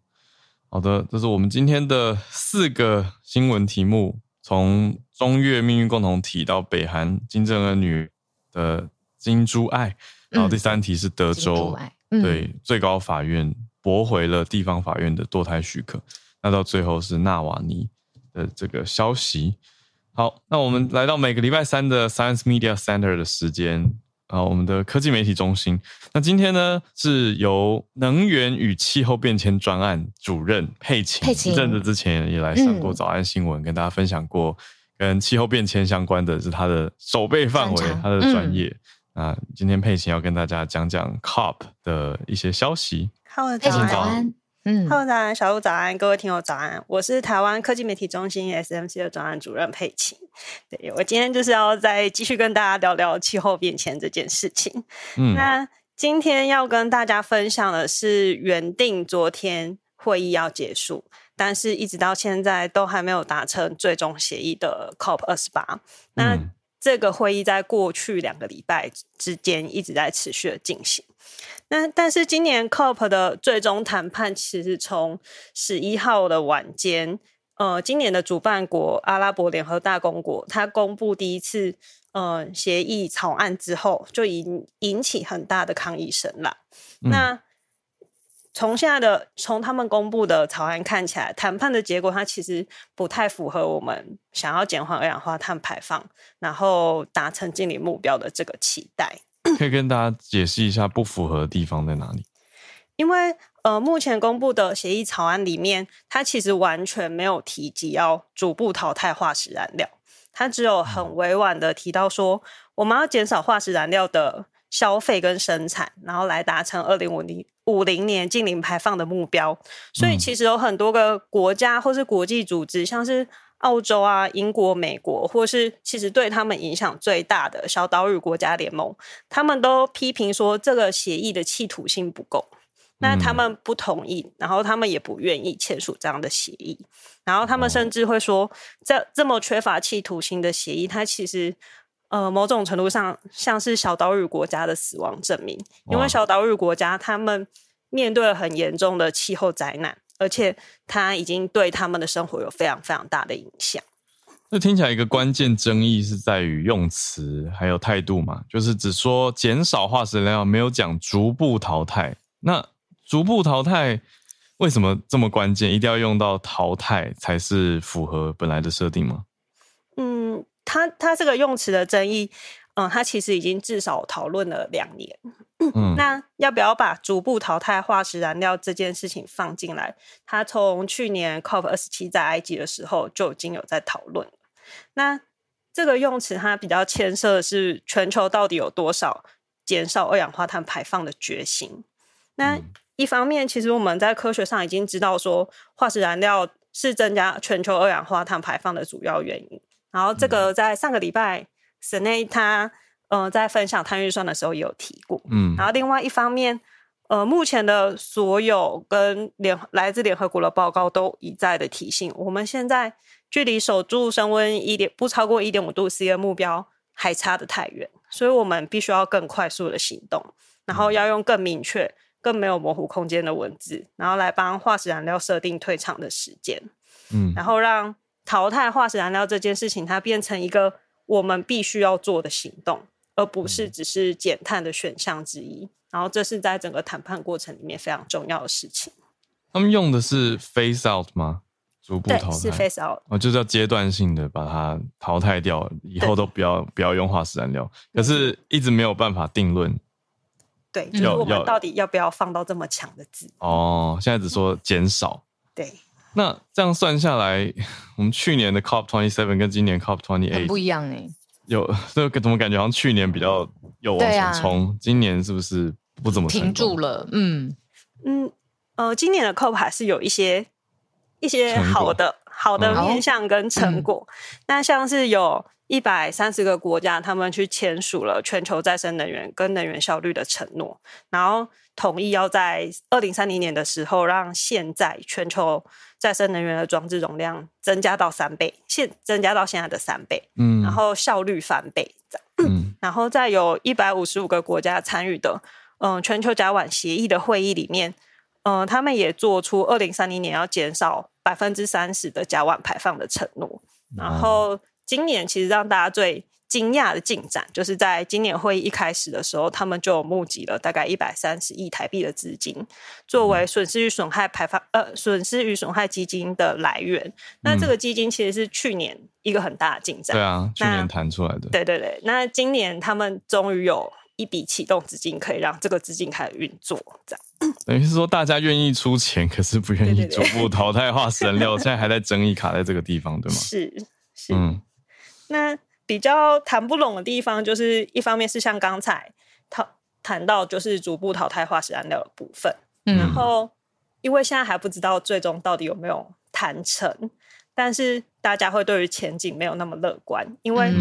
好的，这是我们今天的四个新闻题目，从中越命运共同体到北韩金正恩女的金珠爱，然后第三题是德州、嗯、对最高法院驳回了地方法院的堕胎许可，那到最后是纳瓦尼的这个消息。好，那我们来到每个礼拜三的 Science Media Center 的时间啊，我们的科技媒体中心。那今天呢，是由能源与气候变迁专案主任佩琴，佩琴，一阵子之前也来上过早安新闻，嗯、跟大家分享过跟气候变迁相关的是他的守备范围，他的专业。啊、嗯，今天佩琴要跟大家讲讲 COP 的一些消息。Hello，早安。嗯，Hello，早安，小鹿早安，各位听友早安。我是台湾科技媒体中心 SMC 的专案主任佩琴。对，我今天就是要再继续跟大家聊聊气候变迁这件事情。嗯，那今天要跟大家分享的是原定昨天会议要结束，但是一直到现在都还没有达成最终协议的 COP 二十八。那这个会议在过去两个礼拜之间一直在持续的进行。那但是今年 COP 的最终谈判其实从十一号的晚间，呃，今年的主办国阿拉伯联合大公国，它公布第一次呃协议草案之后，就引引起很大的抗议声了。嗯、那从现在的从他们公布的草案看起来，谈判的结果它其实不太符合我们想要减缓二氧化碳排放，然后达成净零目标的这个期待。(laughs) 可以跟大家解释一下不符合的地方在哪里？因为呃，目前公布的协议草案里面，它其实完全没有提及要逐步淘汰化石燃料，它只有很委婉的提到说，我们要减少化石燃料的消费跟生产，然后来达成二零五零五零年净零排放的目标。所以其实有很多个国家或是国际组织，像是澳洲啊、英国、美国，或是其实对他们影响最大的小岛屿国家联盟，他们都批评说这个协议的企图性不够。那他们不同意，然后他们也不愿意签署这样的协议，然后他们甚至会说，这这么缺乏企图心的协议，它其实。呃，某种程度上像是小岛屿国家的死亡证明，因为小岛屿国家他们面对了很严重的气候灾难，而且它已经对他们的生活有非常非常大的影响。那听起来一个关键争议是在于用词还有态度嘛，就是只说减少化石燃料，没有讲逐步淘汰。那逐步淘汰为什么这么关键？一定要用到淘汰才是符合本来的设定吗？嗯。它它这个用词的争议，嗯，他其实已经至少讨论了两年。(clears throat) 嗯，那要不要把逐步淘汰化石燃料这件事情放进来？他从去年 COP 二十七在埃及的时候就已经有在讨论。那这个用词它比较牵涉的是全球到底有多少减少二氧化碳排放的决心。那一方面，其实我们在科学上已经知道说，化石燃料是增加全球二氧化碳排放的主要原因。然后这个在上个礼拜，沈内他呃在分享碳预算的时候也有提过，嗯，然后另外一方面，呃，目前的所有跟联来自联合国的报告都一再的提醒，我们现在距离守住升温一点不超过一点五度 C 的目标还差得太远，所以我们必须要更快速的行动，然后要用更明确、更没有模糊空间的文字，然后来帮化石燃料设定退场的时间，嗯，然后让。淘汰化石燃料这件事情，它变成一个我们必须要做的行动，而不是只是减碳的选项之一。然后，这是在整个谈判过程里面非常重要的事情。他们用的是 phase out 吗？逐步淘汰是 phase out，哦，就是要阶段性的把它淘汰掉，以后都不要不要用化石燃料。可是，一直没有办法定论。对，就是我们到底要不要放到这么强的字？哦，现在只说减少。对。那这样算下来，(laughs) 我们去年的 COP twenty seven 跟今年 COP twenty eight 不一样哎，有 (laughs) 这个怎么感觉好像去年比较有往前冲，啊、今年是不是不怎么停住了？嗯。嗯呃，今年的 COP 还是有一些一些好的好的面向跟成果。嗯、那像是有一百三十个国家，他们去签署了全球再生能源跟能源效率的承诺，然后同意要在二零三零年的时候，让现在全球再生能源的装置容量增加到三倍，现增加到现在的三倍，嗯，然后效率翻倍，嗯，然后再有一百五十五个国家参与的，嗯、呃，全球甲烷协议的会议里面，嗯、呃，他们也做出二零三零年要减少百分之三十的甲烷排放的承诺，然后今年其实让大家最惊讶的进展，就是在今年会议一开始的时候，他们就募集了大概一百三十亿台币的资金，作为损失与损害排放呃损失与损害基金的来源。嗯、那这个基金其实是去年一个很大的进展，对啊，去年谈出来的。对对对，那今年他们终于有一笔启动资金，可以让这个资金开始运作，这样。(coughs) 等于是说，大家愿意出钱，可是不愿意逐步淘汰化石燃料，(laughs) 现在还在争议卡在这个地方，对吗？是是。嗯比较谈不拢的地方，就是一方面是像刚才谈谈到，就是逐步淘汰化石燃料的部分，嗯、然后因为现在还不知道最终到底有没有谈成。但是大家会对于前景没有那么乐观，因为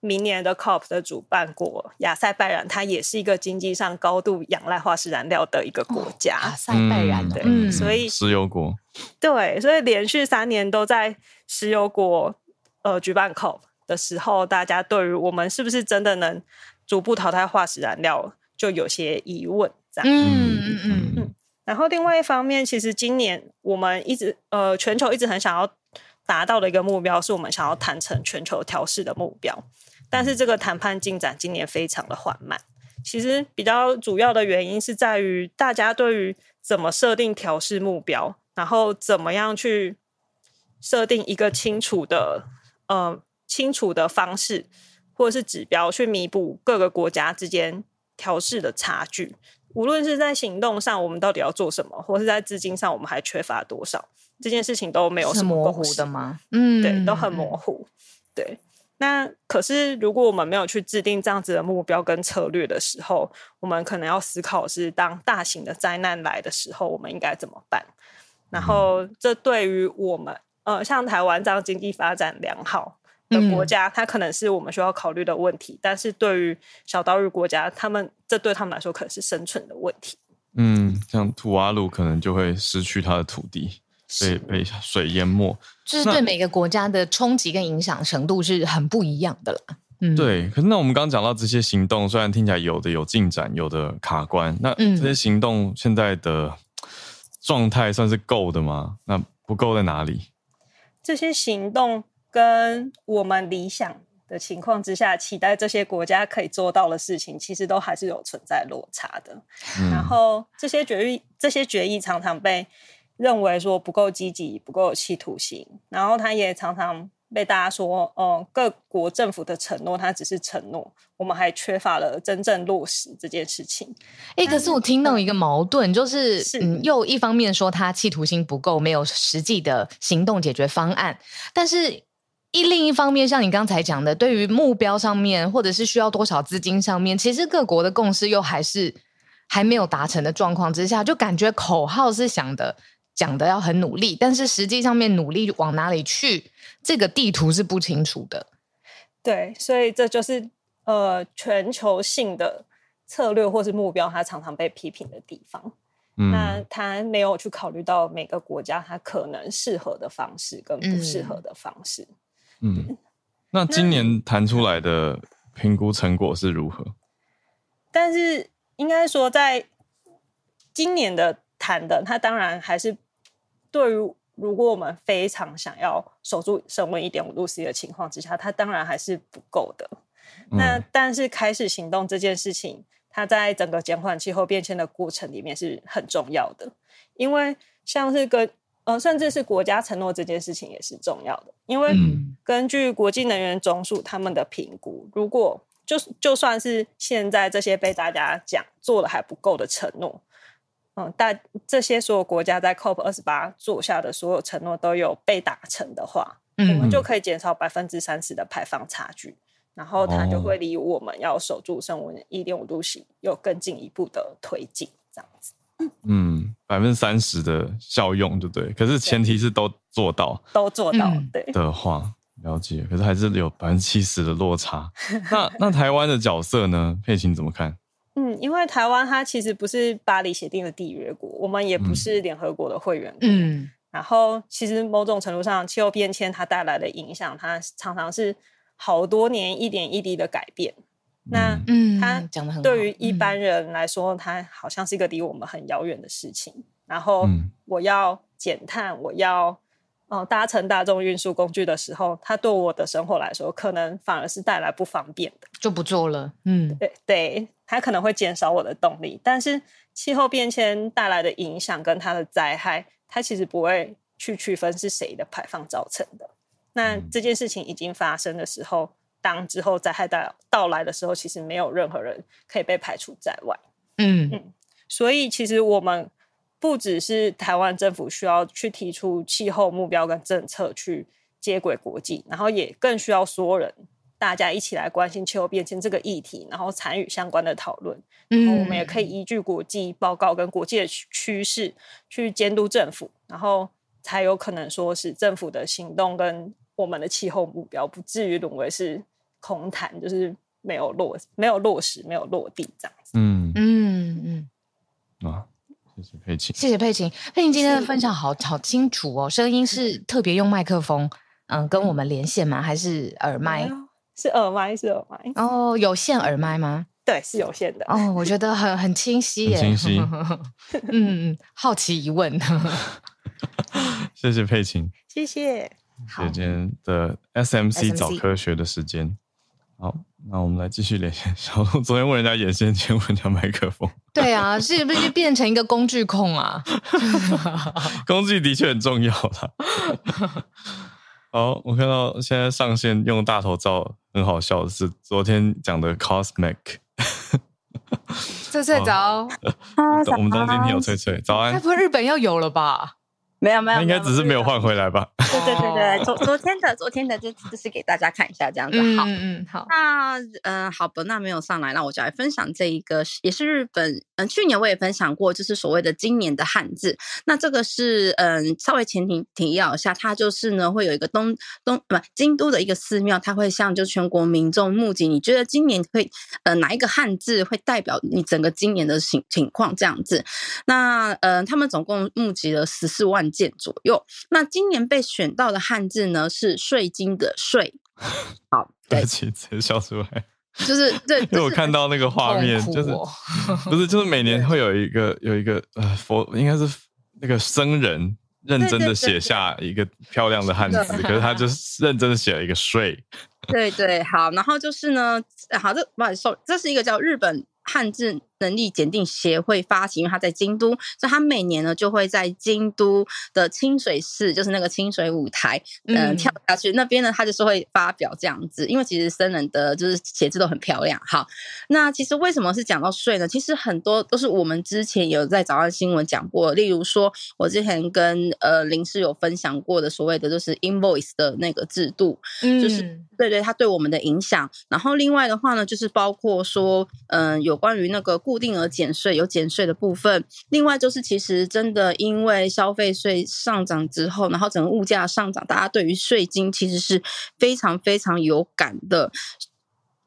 明年的 COP 的主办国亚塞拜然，它也是一个经济上高度仰赖化石燃料的一个国家。亚塞拜然，对，嗯、所以石油国，对，所以连续三年都在石油国呃举办 COP 的时候，大家对于我们是不是真的能逐步淘汰化石燃料，就有些疑问。这样，嗯嗯嗯嗯。然后另外一方面，其实今年我们一直呃全球一直很想要。达到的一个目标是我们想要谈成全球调试的目标，但是这个谈判进展今年非常的缓慢。其实比较主要的原因是在于大家对于怎么设定调试目标，然后怎么样去设定一个清楚的呃清楚的方式或者是指标去弥补各个国家之间调试的差距。无论是在行动上，我们到底要做什么，或是在资金上，我们还缺乏多少？这件事情都没有什么模糊的吗？嗯，对，都很模糊。对，那可是如果我们没有去制定这样子的目标跟策略的时候，我们可能要思考是当大型的灾难来的时候，我们应该怎么办？然后，这对于我们，呃，像台湾这样经济发展良好的国家，嗯、它可能是我们需要考虑的问题。但是对于小岛屿国家，他们这对他们来说可能是生存的问题。嗯，像土瓦鲁可能就会失去它的土地。被被水淹没，就是对每个国家的冲击跟影响程度是很不一样的啦。嗯，对。可是那我们刚刚讲到这些行动，虽然听起来有的有进展，有的卡关，那这些行动现在的状态算是够的吗？那不够在哪里？这些行动跟我们理想的情况之下，期待这些国家可以做到的事情，其实都还是有存在落差的。嗯，然后这些决议，这些决议常常被。认为说不够积极，不够有企图心，然后他也常常被大家说，嗯，各国政府的承诺，它只是承诺，我们还缺乏了真正落实这件事情。哎，可是我听到一个矛盾，嗯、就是，是嗯，又一方面说他企图心不够，没有实际的行动解决方案，但是一另一方面，像你刚才讲的，对于目标上面，或者是需要多少资金上面，其实各国的共识又还是还没有达成的状况之下，就感觉口号是想的。讲的要很努力，但是实际上面努力往哪里去，这个地图是不清楚的。对，所以这就是呃全球性的策略或是目标，它常常被批评的地方。嗯，那他没有去考虑到每个国家它可能适合的方式跟不适合的方式。嗯，嗯，那今年谈出来的评估成果是如何？但是应该说，在今年的谈的，它当然还是。对于如果我们非常想要守住升温一点五度 C 的情况之下，它当然还是不够的。嗯、那但是开始行动这件事情，它在整个减缓气候变迁的过程里面是很重要的。因为像是跟呃，甚至是国家承诺这件事情也是重要的。因为根据国际能源总署他们的评估，如果就就算是现在这些被大家讲做的还不够的承诺。嗯，但这些所有国家在 COP 二十八做下的所有承诺都有被达成的话，嗯，我们就可以减少百分之三十的排放差距，然后它就会离我们要守住升温一点五度 C 有更进一步的推进，这样子。嗯，百分之三十的效用，对不对？可是前提是都做到，都做到，对的话，了解。可是还是有百分之七十的落差。(laughs) 那那台湾的角色呢？佩琴怎么看？嗯，因为台湾它其实不是巴黎协定的缔约国，我们也不是联合国的会员国。嗯，然后其实某种程度上，气候变迁它带来的影响，它常常是好多年一点一滴的改变。那嗯，他讲的很，对于一般人来说，它好像是一个离我们很遥远的事情。然后我要减碳，我要哦搭乘大众运输工具的时候，它对我的生活来说，可能反而是带来不方便的，就不做了。嗯，对对。它可能会减少我的动力，但是气候变迁带来的影响跟它的灾害，它其实不会去区分是谁的排放造成的。那这件事情已经发生的时候，当之后灾害到到来的时候，其实没有任何人可以被排除在外。嗯嗯，所以其实我们不只是台湾政府需要去提出气候目标跟政策去接轨国际，然后也更需要所有人。大家一起来关心气候变迁这个议题，然后参与相关的讨论。然后我们也可以依据国际报告跟国际的趋势去监督政府，然后才有可能说是政府的行动跟我们的气候目标不至于沦为是空谈，就是没有落没有落实没有落地这样子。嗯嗯嗯啊，谢谢佩琴，谢谢佩琴，佩琴今天的分享好好清楚哦，声音是特别用麦克风嗯跟我们连线吗？还是耳麦？是耳麦，是耳麦哦，有线耳麦吗？对，是有线的哦，我觉得很很清晰耶，清晰。嗯，好奇疑问，(laughs) 谢谢佩琴，谢谢。今天的 SMC 早科学的时间，好，那我们来继续连线。小鹿昨天问人家眼线，今天问人家麦克风，(laughs) 对啊，是不是变成一个工具控啊？(laughs) 工具的确很重要啦。好，我看到现在上线用大头照，很好笑的是昨天讲的 Cosmic。翠翠早，我们中间有翠翠，早安。该不会日本要有了吧？没有没有，应该只是没有换回来吧？对对对对，昨昨天的昨天的就就是给大家看一下这样子。好，嗯嗯好。那嗯好，吧，那没有上来，那我就来分享这一个，也是日本。嗯，去年我也分享过，就是所谓的今年的汉字。那这个是嗯，稍微前提提要一下，它就是呢会有一个东东不京都的一个寺庙，它会向就全国民众募集。你觉得今年会呃哪一个汉字会代表你整个今年的情情况这样子？那呃，他们总共募集了十四万件左右。那今年被选到的汉字呢是“税金”的“税 (laughs) ”。好，对不起，直接笑出来。就是 (laughs) 对，因为我看到那个画面，就是不是就是每年会有一个有一个呃佛，应该是那个僧人认真的写下一个漂亮的汉字，可是他就是认真的写了一个“税”。对对，好，然后就是呢，好，这不好意思，这是一个叫日本汉字能力检定协会发起，因为他在京都，所以他每年呢就会在京都的清水市，就是那个清水舞台，嗯、呃，跳下去。那边呢，他就是会发表这样子，因为其实僧人的就是写字都很漂亮。好，那其实为什么是讲到税呢？其实很多都是我们之前有在早安新闻讲过，例如说，我之前跟呃林师有分享过的所谓的就是 invoice 的那个制度，嗯，就是对对，它对我们的影响。然后另外的话呢，就是包括说，嗯、呃，有关于那个。固定额减税有减税的部分，另外就是其实真的因为消费税上涨之后，然后整个物价上涨，大家对于税金其实是非常非常有感的，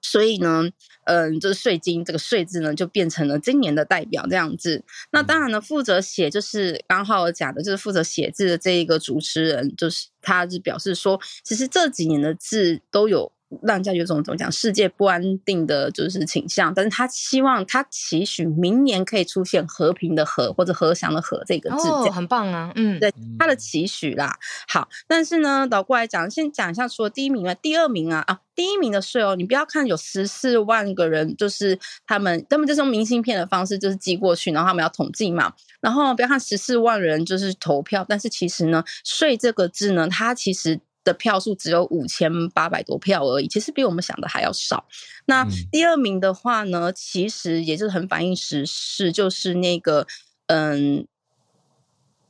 所以呢，嗯，这个税金这个税字呢就变成了今年的代表这样子。那当然呢，负责写就是刚好我讲的就是负责写字的这一个主持人，就是他是表示说，其实这几年的字都有。让人家有种怎么讲世界不安定的就是倾向，但是他希望他期许明年可以出现和平的和或者和祥的和这个字，哦，很棒啊，嗯，对他的期许啦。好，但是呢，倒过来讲，先讲一下，除了第一名啊，第二名啊啊，第一名的税哦，你不要看有十四万个人，就是他们他们就是用明信片的方式就是寄过去，然后他们要统计嘛，然后不要看十四万人就是投票，但是其实呢，税这个字呢，它其实。的票数只有五千八百多票而已，其实比我们想的还要少。那第二名的话呢，其实也就是很反映时事，就是那个嗯，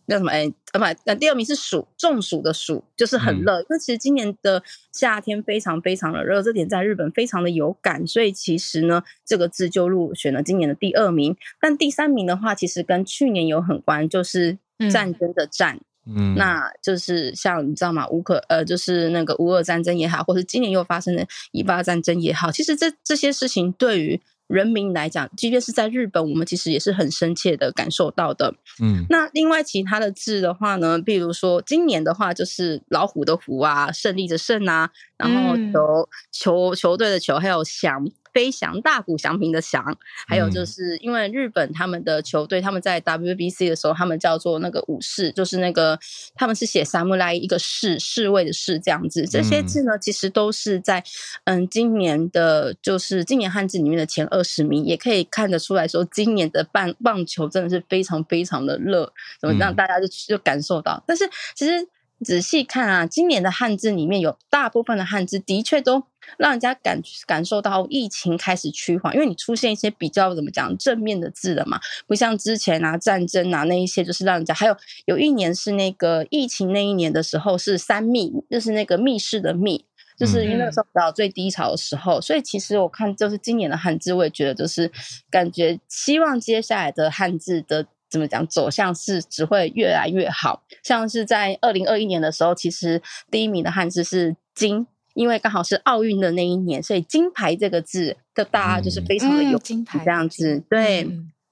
那什么哎，啊不，那第二名是暑，中暑的暑，就是很热。因为其实今年的夏天非常非常的热，这点在日本非常的有感，所以其实呢，这个字就入选了今年的第二名。但第三名的话，其实跟去年有很关，就是战争的战。嗯，那就是像你知道吗？乌克呃，就是那个乌俄战争也好，或是今年又发生的以巴战争也好，其实这这些事情对于人民来讲，即便是在日本，我们其实也是很深切的感受到的。嗯，那另外其他的字的话呢，比如说今年的话，就是老虎的虎啊，胜利的胜啊，然后球球球队的球，还有翔。飞翔大谷翔平的翔，还有就是因为日本他们的球队，他们在 WBC 的时候，他们叫做那个武士，就是那个他们是写 samurai 一个士侍卫的士这样子。这些字呢，其实都是在嗯今年的，就是今年汉字里面的前二十名，也可以看得出来说，今年的棒棒球真的是非常非常的热，怎么让大家就就感受到。但是其实仔细看啊，今年的汉字里面有大部分的汉字的确都。让人家感感受到疫情开始趋缓，因为你出现一些比较怎么讲正面的字了嘛，不像之前啊战争啊那一些，就是让人家还有有一年是那个疫情那一年的时候是三密，就是那个密室的密，就是因为那个时候比较最低潮的时候，所以其实我看就是今年的汉字，我也觉得就是感觉希望接下来的汉字的怎么讲走向是只会越来越好。像是在二零二一年的时候，其实第一名的汉字是金，因为刚好是奥运的那一年，所以金牌这个字的大家就是非常的有金牌这样子。对，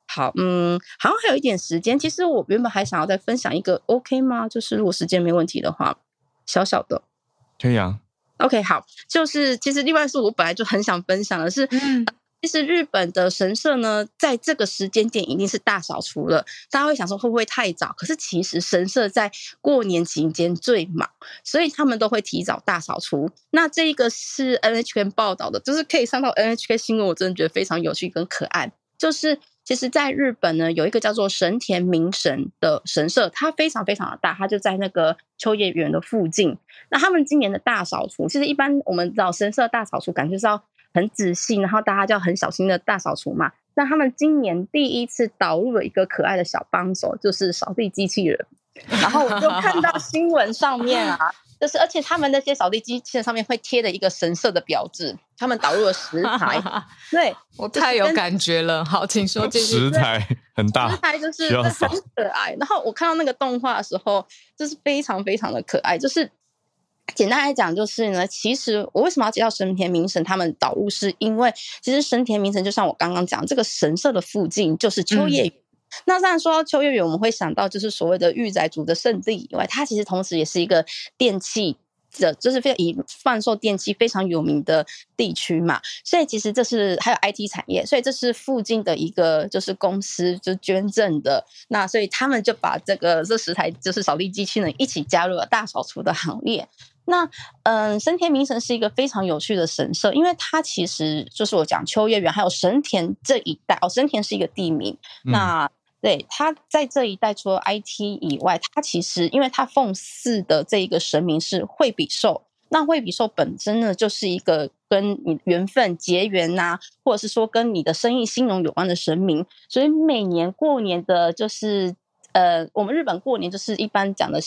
好，嗯，好像还有一点时间，其实我原本还想要再分享一个，OK 吗？就是如果时间没问题的话，小小的可以啊。OK，好，就是其实另外是我本来就很想分享的是，嗯，其实日本的神社呢，在这个时间点一定是大扫除了。大家会想说会不会太早？可是其实神社在过年期间最忙，所以他们都会提早大扫除。那这一个是 NHK 报道的，就是可以上到 NHK 新闻，我真的觉得非常有趣跟可爱，就是。其实，在日本呢，有一个叫做神田明神的神社，它非常非常的大，它就在那个秋叶原的附近。那他们今年的大扫除，其实一般我们知道神社大扫除，感觉是要很仔细，然后大家就要很小心的大扫除嘛。那他们今年第一次导入了一个可爱的小帮手，就是扫地机器人。然后我就看到新闻上面啊。就是，而且他们那些扫地机器人上面会贴的一个神社的标志，他们导入了食材。(laughs) 对，我太有感觉了。好，请说这。食材很大，食材就是很可爱。然后我看到那个动画的时候，就是非常非常的可爱。就是简单来讲，就是呢，其实我为什么要介绍神田明神他们导入，是因为其实神田明神就像我刚刚讲，这个神社的附近就是秋叶原。嗯那当然说到秋叶原，我们会想到就是所谓的御宅族的圣地以外，它其实同时也是一个电器的，就是非常以贩售电器非常有名的地区嘛。所以其实这是还有 IT 产业，所以这是附近的一个就是公司就捐赠的。那所以他们就把这个这十台就是扫地机器人一起加入了大扫除的行列。那嗯，神田明神是一个非常有趣的神社，因为它其实就是我讲秋叶原还有神田这一带哦，神田是一个地名。嗯、那对，他在这一带，除了 IT 以外，他其实因为他奉祀的这一个神明是惠比寿，那惠比寿本身呢，就是一个跟你缘分结缘呐、啊，或者是说跟你的生意兴隆有关的神明，所以每年过年的就是呃，我们日本过年就是一般讲的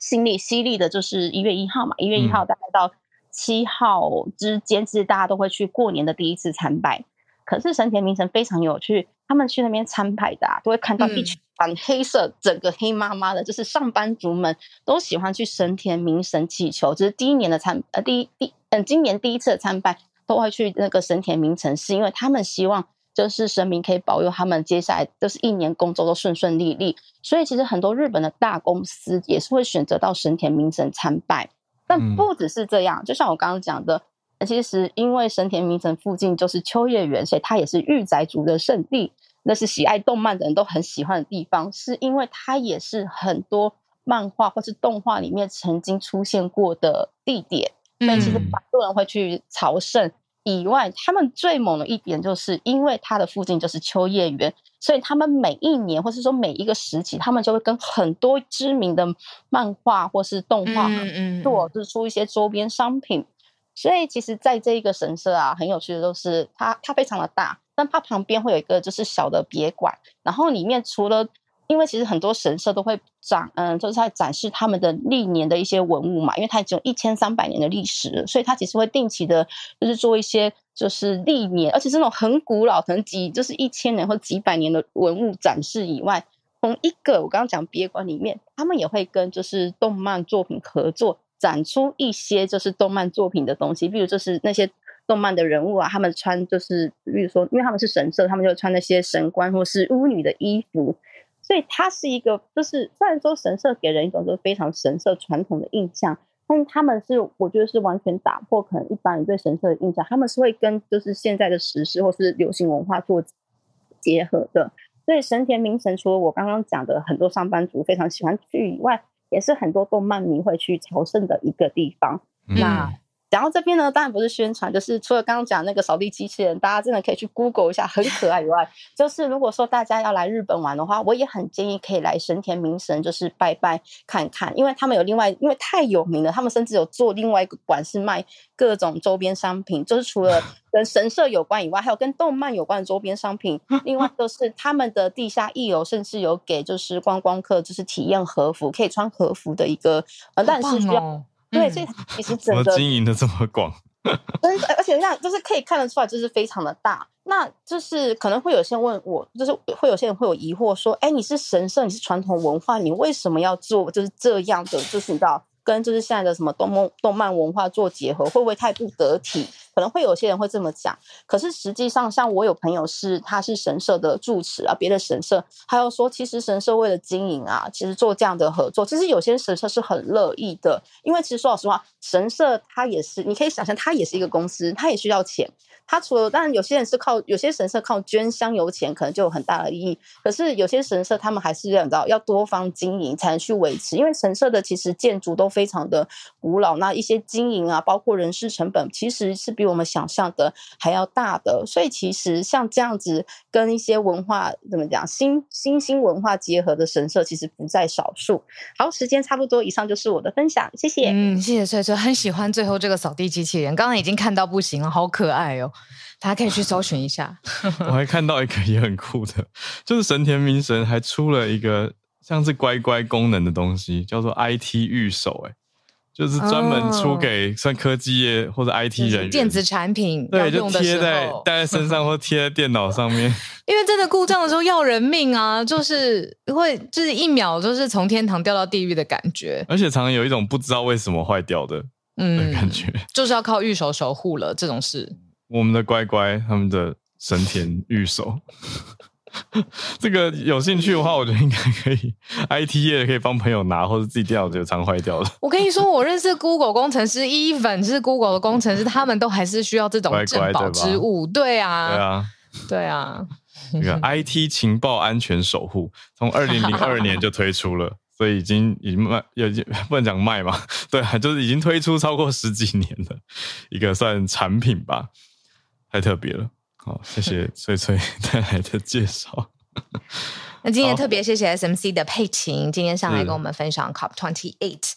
新历西历的，就是一月一号嘛，一月一号大概到七号之间，其实大家都会去过年的第一次参拜。可是神田明神非常有趣，他们去那边参拜的啊，都会看到一群穿黑色，嗯、整个黑麻麻的，就是上班族们都喜欢去神田明神祈求。就是第一年的参呃第一第嗯今年第一次的参拜都会去那个神田明城，是因为他们希望就是神明可以保佑他们接下来就是一年工作都顺顺利利。所以其实很多日本的大公司也是会选择到神田明神参拜，但不只是这样，就像我刚刚讲的。其实，因为神田明神附近就是秋叶原，所以它也是御宅族的圣地。那是喜爱动漫的人都很喜欢的地方，是因为它也是很多漫画或是动画里面曾经出现过的地点。所以其实很多人会去朝圣。以外，他们最猛的一点就是因为它的附近就是秋叶原，所以他们每一年或是说每一个时期，他们就会跟很多知名的漫画或是动画做，就是出一些周边商品。所以其实，在这一个神社啊，很有趣的都是它，它非常的大，但它旁边会有一个就是小的别馆，然后里面除了，因为其实很多神社都会展，嗯，就是在展示他们的历年的一些文物嘛，因为它已经有一千三百年的历史，所以它其实会定期的，就是做一些就是历年，而且是那种很古老、可能几就是一千年或几百年的文物展示以外，从一个我刚刚讲别馆里面，他们也会跟就是动漫作品合作。展出一些就是动漫作品的东西，比如就是那些动漫的人物啊，他们穿就是，比如说，因为他们是神社，他们就穿那些神官或是巫女的衣服，所以它是一个，就是虽然说神社给人一种就是非常神社传统的印象，但是他们是我觉得是完全打破可能一般人对神社的印象，他们是会跟就是现在的时事或是流行文化做结合的。所以神田明神除了我刚刚讲的很多上班族非常喜欢去以外，也是很多动漫迷会去朝圣的一个地方。嗯、那讲到这边呢，当然不是宣传，就是除了刚刚讲那个扫地机器人，大家真的可以去 Google 一下，很可爱以外，就是如果说大家要来日本玩的话，我也很建议可以来神田明神，就是拜拜看看，因为他们有另外，因为太有名了，他们甚至有做另外一个馆是卖各种周边商品，就是除了 (laughs) 跟神社有关以外，还有跟动漫有关的周边商品。(laughs) 另外就是他们的地下一楼，甚至有给就是观光客就是体验和服，可以穿和服的一个，呃，但是需要。对，所以其实整个经营的这么广，(laughs) 真的，而且那就是可以看得出来，就是非常的大。那就是可能会有些人问我，就是会有些人会有疑惑说，哎，你是神圣，你是传统文化，你为什么要做就是这样的？就是你知道。跟就是现在的什么动漫动漫文化做结合，会不会太不得体？可能会有些人会这么讲。可是实际上，像我有朋友是他是神社的住持啊，别的神社，他又说，其实神社为了经营啊，其实做这样的合作，其实有些神社是很乐意的。因为其实说老实话，神社它也是，你可以想象，它也是一个公司，它也需要钱。它除了，当然有些人是靠，有些神社靠捐香油钱，可能就有很大的意义。可是有些神社，他们还是要你知道，要多方经营才能去维持。因为神社的其实建筑都非常的古老，那一些经营啊，包括人事成本，其实是比我们想象的还要大的。所以其实像这样子跟一些文化怎么讲，新新兴文化结合的神社，其实不在少数。好，时间差不多，以上就是我的分享，谢谢。嗯，谢谢翠翠，很喜欢最后这个扫地机器人，刚刚已经看到不行了，好可爱哦。大家可以去搜寻一下。(laughs) 我还看到一个也很酷的，就是神田明神还出了一个像是乖乖功能的东西，叫做 IT 御守，哎，就是专门出给算科技业或者 IT 人员、电子产品，对，就贴在戴在身上或贴在电脑上面。(laughs) 因为真的故障的时候要人命啊，就是会就是一秒就是从天堂掉到地狱的感觉，而且常常有一种不知道为什么坏掉的嗯感觉，就是要靠御守守护了这种事。我们的乖乖，他们的神田御守，(laughs) 这个有兴趣的话，我觉得应该可以。(laughs) IT 业可以帮朋友拿，或者自己电脑就常坏掉了。我跟你说，我认识 Google 工程师，even 是 Google 的工程师，(laughs) 他们都还是需要这种镇宝之物。对啊，对啊，对啊。这个 IT 情报安全守护，从二零零二年就推出了，所以已经已经卖，已经不能讲卖嘛，对啊，就是已经推出超过十几年的一个算产品吧。太特别了，好，谢谢翠翠 (laughs) 带来的介绍。那今天特别谢谢 SMC 的佩琴，今天上来跟我们分享 COP Twenty Eight。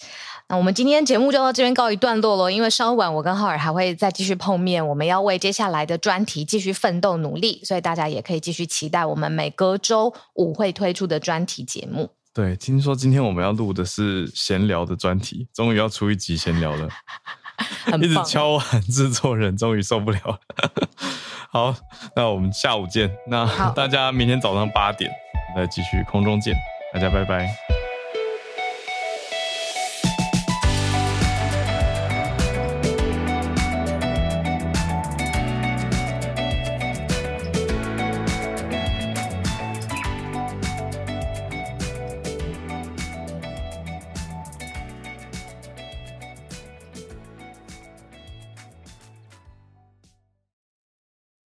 那我们今天节目就到这边告一段落了，因为稍晚我跟浩尔还会再继续碰面，我们要为接下来的专题继续奋斗努力，所以大家也可以继续期待我们每隔周五会推出的专题节目。对，听说今天我们要录的是闲聊的专题，终于要出一集闲聊了。一直敲碗制作人终于受不了了。好，那我们下午见。那大家明天早上八点再继续空中见。大家拜拜。